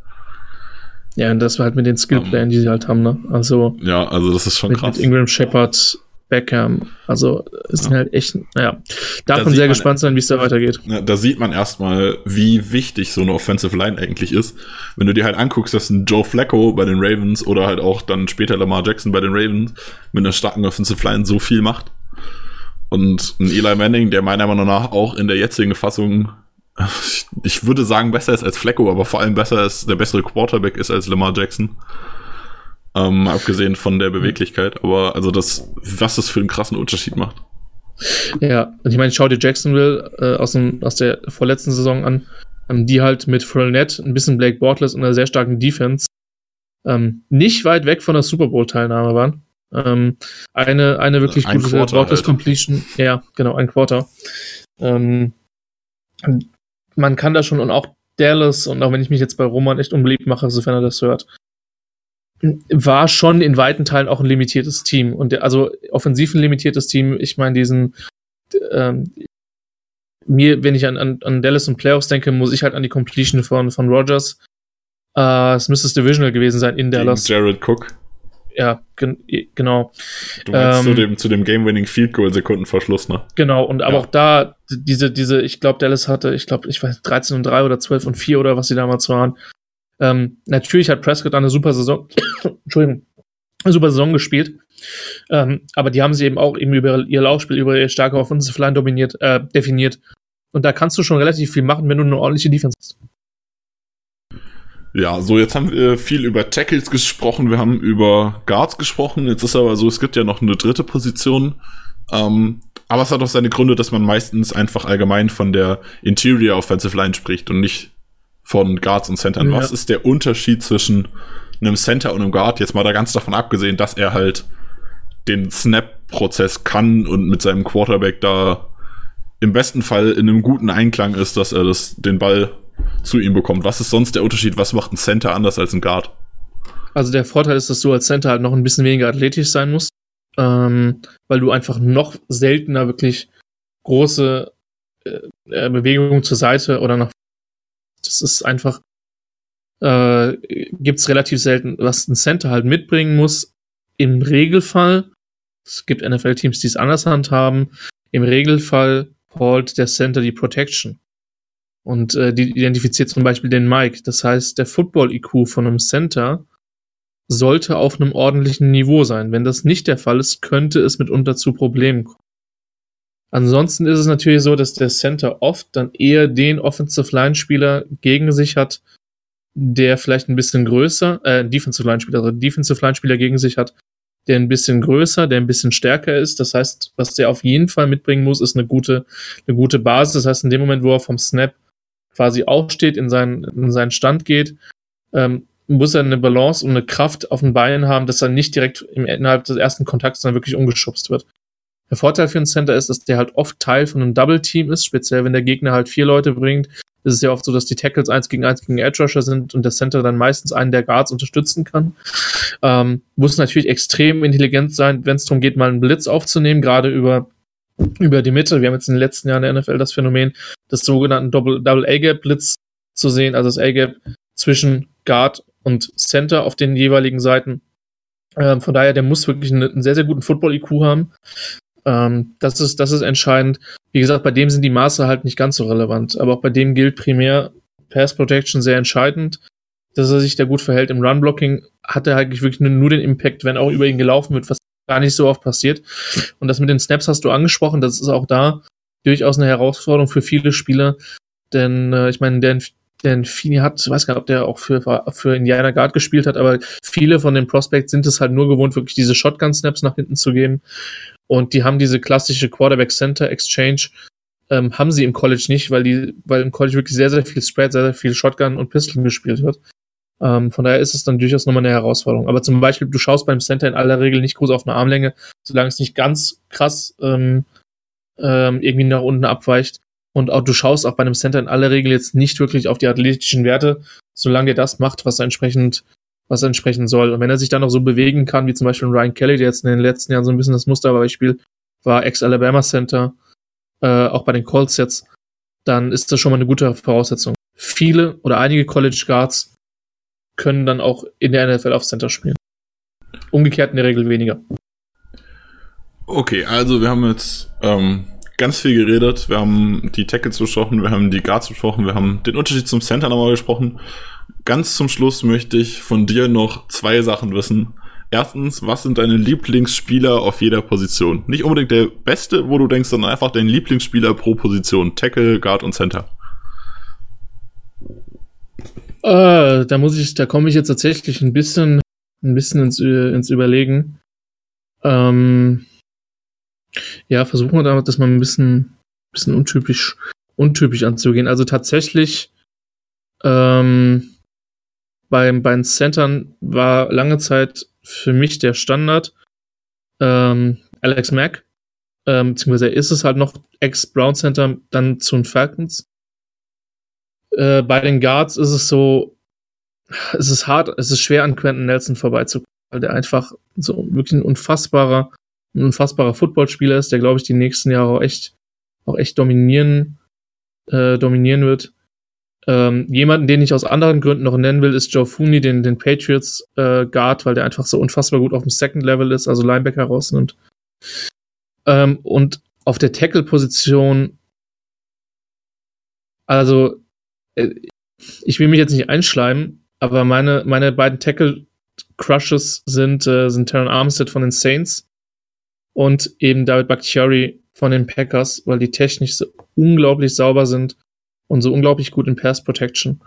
Ja, und das war halt mit den Skillplänen, um, die sie halt haben, ne? Also. Ja, also das ist schon mit, krass. Mit Ingram Shepard, Beckham. Also es sind halt echt, naja, darf da man sehr man, gespannt sein, wie es da weitergeht. Da sieht man erstmal, wie wichtig so eine Offensive Line eigentlich ist. Wenn du dir halt anguckst, dass ein Joe Flacco bei den Ravens oder halt auch dann später Lamar Jackson bei den Ravens mit einer starken Offensive Line so viel macht. Und ein Eli Manning, der meiner Meinung nach auch in der jetzigen Fassung, *laughs* ich würde sagen, besser ist als Flacco, aber vor allem besser ist, der bessere Quarterback ist als Lamar Jackson. Ähm, abgesehen von der Beweglichkeit. Aber also das, was das für einen krassen Unterschied macht. Ja, und ich meine, schau dir Jacksonville äh, aus, dem, aus der vorletzten Saison an, ähm, die halt mit Fournette, ein bisschen Blake Bortles und einer sehr starken Defense ähm, nicht weit weg von der Super Bowl-Teilnahme waren. Ähm, eine, eine wirklich ein gute Quarter Bortles halt. Completion. Ja, genau, ein Quarter. Ähm, man kann da schon und auch Dallas, und auch wenn ich mich jetzt bei Roman echt unbeliebt mache, sofern er das hört, war schon in weiten Teilen auch ein limitiertes Team. Und der, also offensiv ein limitiertes Team. Ich meine, diesen ähm, mir, wenn ich an, an, an Dallas und Playoffs denke, muss ich halt an die Completion von, von Rogers. Äh, es müsste das Divisional gewesen sein in Gegen Dallas. Jared Cook. Ja, gen genau. Du meinst Ähm, zu dem, zu dem Game-Winning Field Goal Sekunden vor Schluss, ne? Genau, und aber Ja. auch da, diese, diese, ich glaube, Dallas hatte, ich glaube, ich weiß, 13 und 3 oder 12 und 4 oder was sie damals waren. Ähm, natürlich hat Prescott eine super Saison, *coughs* Entschuldigung, eine super Saison gespielt. Ähm, aber die haben sie eben auch eben über ihr Laufspiel, über ihr starke Offensive Line dominiert, äh, definiert. Und da kannst du schon relativ viel machen, wenn du eine ordentliche Defense hast. Ja, so jetzt haben wir viel über Tackles gesprochen, wir haben über Guards gesprochen. Jetzt ist aber so, es gibt ja noch eine dritte Position. Ähm, aber es hat auch seine Gründe, dass man meistens einfach allgemein von der Interior Offensive Line spricht und nicht von Guards und Centern. Ja. Was ist der Unterschied zwischen einem Center und einem Guard? Jetzt mal da ganz davon abgesehen, dass er halt den Snap-Prozess kann und mit seinem Quarterback da im besten Fall in einem guten Einklang ist, dass er das, den Ball zu ihm bekommt. Was ist sonst der Unterschied? Was macht ein Center anders als ein Guard? Also der Vorteil ist, dass du als Center halt noch ein bisschen weniger athletisch sein musst, ähm, weil du einfach noch seltener wirklich große äh, äh, Bewegungen zur Seite oder nach. Das ist einfach äh, gibt's relativ selten, was ein Center halt mitbringen muss. Im Regelfall, es gibt NFL-Teams, die es anders handhaben. Im Regelfall holt der Center die Protection. Und äh, die identifiziert zum Beispiel den Mike. Das heißt, der Football-IQ von einem Center sollte auf einem ordentlichen Niveau sein. Wenn das nicht der Fall ist, könnte es mitunter zu Problemen kommen. Ansonsten ist es natürlich so, dass der Center oft dann eher den Offensive Line Spieler gegen sich hat, der vielleicht ein bisschen größer, äh, Defensive Line Spieler, also Defensive Line Spieler gegen sich hat, der ein bisschen größer, der ein bisschen stärker ist. Das heißt, was der auf jeden Fall mitbringen muss, ist eine gute, eine gute Basis. Das heißt, in dem Moment, wo er vom Snap quasi aufsteht, in seinen, in seinen Stand geht, ähm, muss er eine Balance und eine Kraft auf den Beinen haben, dass er nicht direkt im, innerhalb des ersten Kontakts dann wirklich umgeschubst wird. Der Vorteil für einen Center ist, dass der halt oft Teil von einem Double-Team ist, speziell wenn der Gegner halt vier Leute bringt. Es ist ja oft so, dass die Tackles eins gegen eins gegen Edge Rusher sind und der Center dann meistens einen der Guards unterstützen kann. Ähm, muss natürlich extrem intelligent sein, wenn es darum geht, mal einen Blitz aufzunehmen, gerade über, über die Mitte. Wir haben jetzt in den letzten Jahren der NFL das Phänomen des sogenannten Double, Double A-Gap Blitz zu sehen, also das A-Gap zwischen Guard und Center auf den jeweiligen Seiten. Ähm, von daher, der muss wirklich einen, einen sehr, sehr guten Football-IQ haben. Ähm, das, ist, das ist entscheidend. Wie gesagt, bei dem sind die Maße halt nicht ganz so relevant, aber auch bei dem gilt primär Pass Protection sehr entscheidend. Dass er sich da gut verhält im Run-Blocking, hat er eigentlich wirklich nur, nur den Impact, wenn auch über ihn gelaufen wird, was gar nicht so oft passiert. Und das mit den Snaps hast du angesprochen, das ist auch da durchaus eine Herausforderung für viele Spieler, denn äh, ich meine, der denn Fini hat, ich weiß gar nicht, ob der auch für, für Indiana Guard gespielt hat, aber viele von den Prospects sind es halt nur gewohnt, wirklich diese Shotgun-Snaps nach hinten zu geben. Und die haben diese klassische Quarterback-Center-Exchange, ähm, haben sie im College nicht, weil die, weil im College wirklich sehr, sehr viel Spread, sehr, sehr viel Shotgun und Pistol gespielt wird. Ähm, von daher ist es dann durchaus nochmal eine Herausforderung. Aber zum Beispiel, du schaust beim Center in aller Regel nicht groß auf eine Armlänge, solange es nicht ganz krass ähm, ähm, irgendwie nach unten abweicht. Und auch du schaust auch bei einem Center in aller Regel jetzt nicht wirklich auf die athletischen Werte, solange er das macht, was er entsprechend, was er entsprechend soll. Und wenn er sich dann noch so bewegen kann, wie zum Beispiel Ryan Kelly, der jetzt in den letzten Jahren so ein bisschen das Musterbeispiel war, Ex-Alabama Center, äh, auch bei den Colts jetzt, dann ist das schon mal eine gute Voraussetzung. Viele oder einige College Guards können dann auch in der NFL auf Center spielen. Umgekehrt in der Regel weniger. Okay, also wir haben jetzt ähm, ganz viel geredet. Wir haben die Tackles besprochen, wir haben die Guards besprochen, wir haben den Unterschied zum Center nochmal gesprochen. Ganz zum Schluss möchte ich von dir noch zwei Sachen wissen. Erstens, was sind deine Lieblingsspieler auf jeder Position? Nicht unbedingt der beste, wo du denkst, sondern einfach dein Lieblingsspieler pro Position. Tackle, Guard und Center. Äh, da muss ich, da komme ich jetzt tatsächlich ein bisschen, ein bisschen ins, ins Überlegen. Ähm, Ja, versuchen wir damit, das mal ein bisschen, bisschen untypisch, untypisch anzugehen. Also tatsächlich, ähm, beim, bei den Centern war lange Zeit für mich der Standard ähm, Alex Mack, ähm, beziehungsweise ist es halt noch Ex-Brown Center, dann zu den Falcons. Äh, bei den Guards ist es so, es ist hart, es ist schwer an Quentin Nelson vorbeizukommen, weil der einfach so wirklich ein unfassbarer, ein unfassbarer Footballspieler ist, der glaube ich die nächsten Jahre auch echt, auch echt dominieren, äh, dominieren wird. Ähm, jemanden, den ich aus anderen Gründen noch nennen will, ist Joe Fooney, den, den Patriots äh, Guard, weil der einfach so unfassbar gut auf dem Second Level ist, also Linebacker rausnimmt. Ähm, und auf der Tackle-Position, also ich will mich jetzt nicht einschleimen, aber meine, meine beiden Tackle-Crushes sind, äh, sind Terran Armstead von den Saints und eben David Bakhtiari von den Packers, weil die technisch so unglaublich sauber sind und so unglaublich gut in Pass Protection.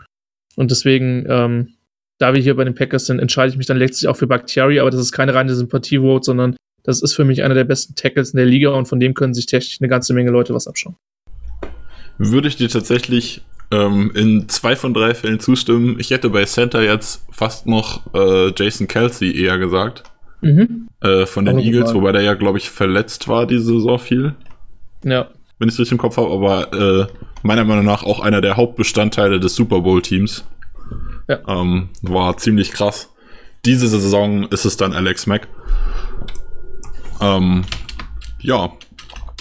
Und deswegen, ähm, da wir hier bei den Packers sind, entscheide ich mich dann letztlich auch für Bakhtiari, aber das ist keine reine Sympathie-Vote, sondern das ist für mich einer der besten Tackles in der Liga und von dem können sich technisch eine ganze Menge Leute was abschauen. Würde ich dir tatsächlich ähm, in zwei von drei Fällen zustimmen. Ich hätte bei Center jetzt fast noch äh, Jason Kelsey eher gesagt. Mhm. Äh, von den Eagles, wobei der ja, glaube ich, verletzt war diese Saison viel. Ja. Wenn ich es richtig im Kopf habe, aber äh, meiner Meinung nach auch einer der Hauptbestandteile des Super Bowl-Teams. Ja. Ähm, war ziemlich krass. Diese Saison ist es dann Alex Mack. Ähm, ja.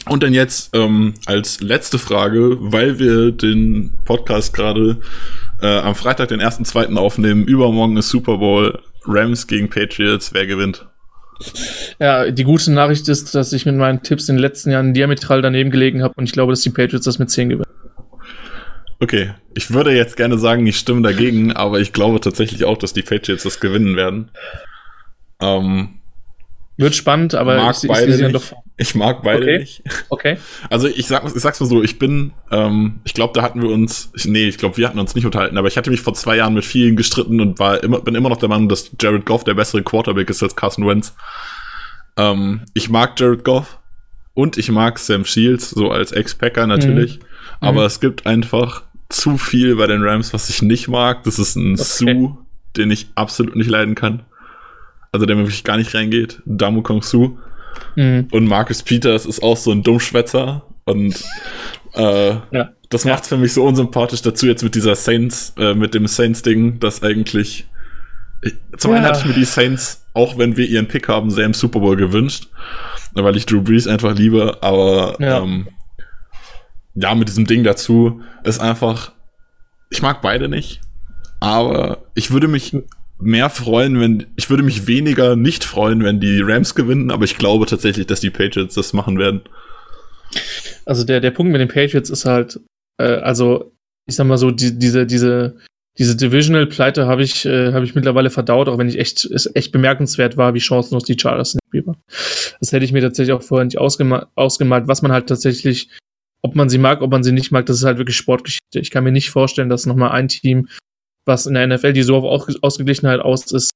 Und dann jetzt ähm, als letzte Frage, weil wir den Podcast gerade äh, am Freitag, den ersten, zweiten aufnehmen, übermorgen ist Super Bowl, Rams gegen Patriots, wer gewinnt? Ja, die gute Nachricht ist, dass ich mit meinen Tipps in den letzten Jahren diametral daneben gelegen habe und ich glaube, dass die Patriots das mit 10 gewinnen. Okay, ich würde jetzt gerne sagen, ich stimme dagegen, aber ich glaube tatsächlich auch, dass die Patriots das gewinnen werden. Ähm, Wird spannend, aber mag ich, beide ich, ich, doch ich mag beide okay. nicht. Okay. Also ich, sag, ich sag's mal so, ich bin, ähm, ich glaube, da hatten wir uns, nee, ich glaube, wir hatten uns nicht unterhalten, aber ich hatte mich vor zwei Jahren mit vielen gestritten und war immer, bin immer noch der Meinung, dass Jared Goff der bessere Quarterback ist als Carson Wentz. Ähm, ich mag Jared Goff und ich mag Sam Shields, so als Ex-Packer natürlich. Mhm. Aber mhm. es gibt einfach zu viel bei den Rams, was ich nicht mag. Das ist ein okay. Sue, den ich absolut nicht leiden kann. Also der mir wirklich gar nicht reingeht. Damu Kong Su. Mhm. Und Marcus Peters ist auch so ein Dummschwätzer. Und äh, ja. das macht es für mich so unsympathisch dazu jetzt mit dieser Saints, äh, mit dem Saints-Ding, das eigentlich. Ich, zum ja. einen hatte ich mir die Saints, auch wenn wir ihren Pick haben, sehr im Super Bowl gewünscht. Weil ich Drew Brees einfach liebe, aber ja. ähm, ja, mit diesem Ding dazu ist einfach, ich mag beide nicht, aber ich würde mich mehr freuen, wenn, ich würde mich weniger nicht freuen, wenn die Rams gewinnen, aber ich glaube tatsächlich, dass die Patriots das machen werden. Also der, der Punkt mit den Patriots ist halt, äh, also ich sag mal so, die, diese, diese, diese Divisional-Pleite habe ich, äh, hab ich mittlerweile verdaut, auch wenn ich echt, es echt bemerkenswert war, wie chancenlos die Chargers sind. Das hätte ich mir tatsächlich auch vorher nicht ausgema ausgemalt, was man halt tatsächlich ob man sie mag, ob man sie nicht mag, das ist halt wirklich Sportgeschichte. Ich kann mir nicht vorstellen, dass nochmal ein Team, was in der NFL, die so auf Ausgeglichenheit aus ist,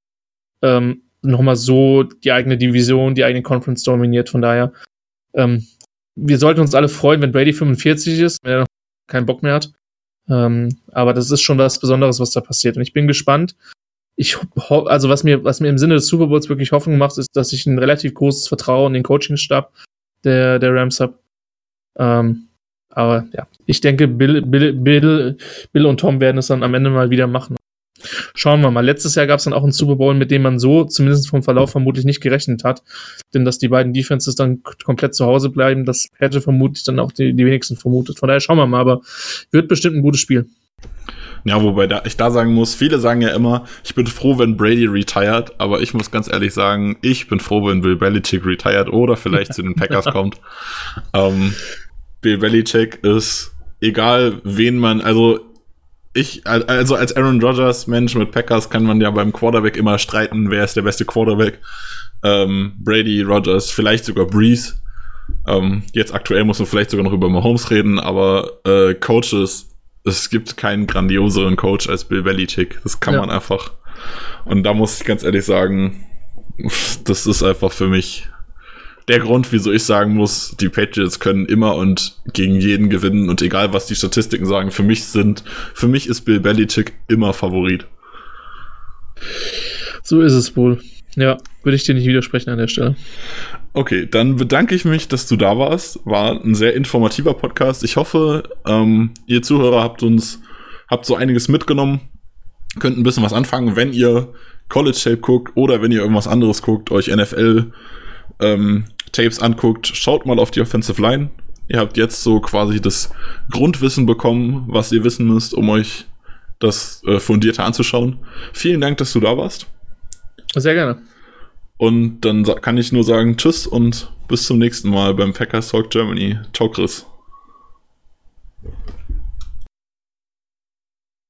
ähm, nochmal so die eigene Division, die eigene Conference dominiert. Von daher, ähm, wir sollten uns alle freuen, wenn Brady 45 ist, wenn er noch keinen Bock mehr hat. Ähm, aber das ist schon was Besonderes, was da passiert. Und ich bin gespannt. Ich also was mir, was mir im Sinne des Super Bowls wirklich Hoffnung macht, ist, dass ich ein relativ großes Vertrauen in den Coachingstab der, der Rams habe. Ähm, aber ja, ich denke, Bill, Bill, Bill, Bill und Tom werden es dann am Ende mal wieder machen. Schauen wir mal. Letztes Jahr gab es dann auch einen Super Bowl, mit dem man so, zumindest vom Verlauf vermutlich nicht gerechnet hat. Denn dass die beiden Defenses dann komplett zu Hause bleiben, das hätte vermutlich dann auch die, die wenigsten vermutet. Von daher schauen wir mal, aber wird bestimmt ein gutes Spiel. Ja, wobei da, ich da sagen muss, viele sagen ja immer, ich bin froh, wenn Brady retired, aber ich muss ganz ehrlich sagen, ich bin froh, wenn Bill Belichick retired oder vielleicht zu den Packers *laughs* kommt. Ähm, Bill Belichick ist, egal wen man, also ich, also als Aaron Rodgers Mensch mit Packers kann man ja beim Quarterback immer streiten, wer ist der beste Quarterback. Ähm, Brady, Rodgers, vielleicht sogar Breeze. Ähm, jetzt aktuell muss man vielleicht sogar noch über Mahomes reden, aber äh, Coaches, es gibt keinen grandioseren Coach als Bill Belichick. Das kann ja. man einfach. Und da muss ich ganz ehrlich sagen, *laughs* das ist einfach für mich der Grund, wieso ich sagen muss, die Patriots können immer und gegen jeden gewinnen und egal was die Statistiken sagen, für mich sind, für mich ist Bill Belichick immer Favorit. So ist es wohl. Ja, würde ich dir nicht widersprechen an der Stelle. Okay, dann bedanke ich mich, dass du da warst. War ein sehr informativer Podcast. Ich hoffe, ähm, ihr Zuhörer habt uns, habt so einiges mitgenommen, könnt ein bisschen was anfangen, wenn ihr College Tape guckt oder wenn ihr irgendwas anderes guckt, euch NFL ähm, Tapes anguckt, schaut mal auf die Offensive Line. Ihr habt jetzt so quasi das Grundwissen bekommen, was ihr wissen müsst, um euch das äh, fundierter anzuschauen. Vielen Dank, dass du da warst. Sehr gerne. Und dann kann ich nur sagen Tschüss und bis zum nächsten Mal beim Packers Talk Germany. Ciao, Chris.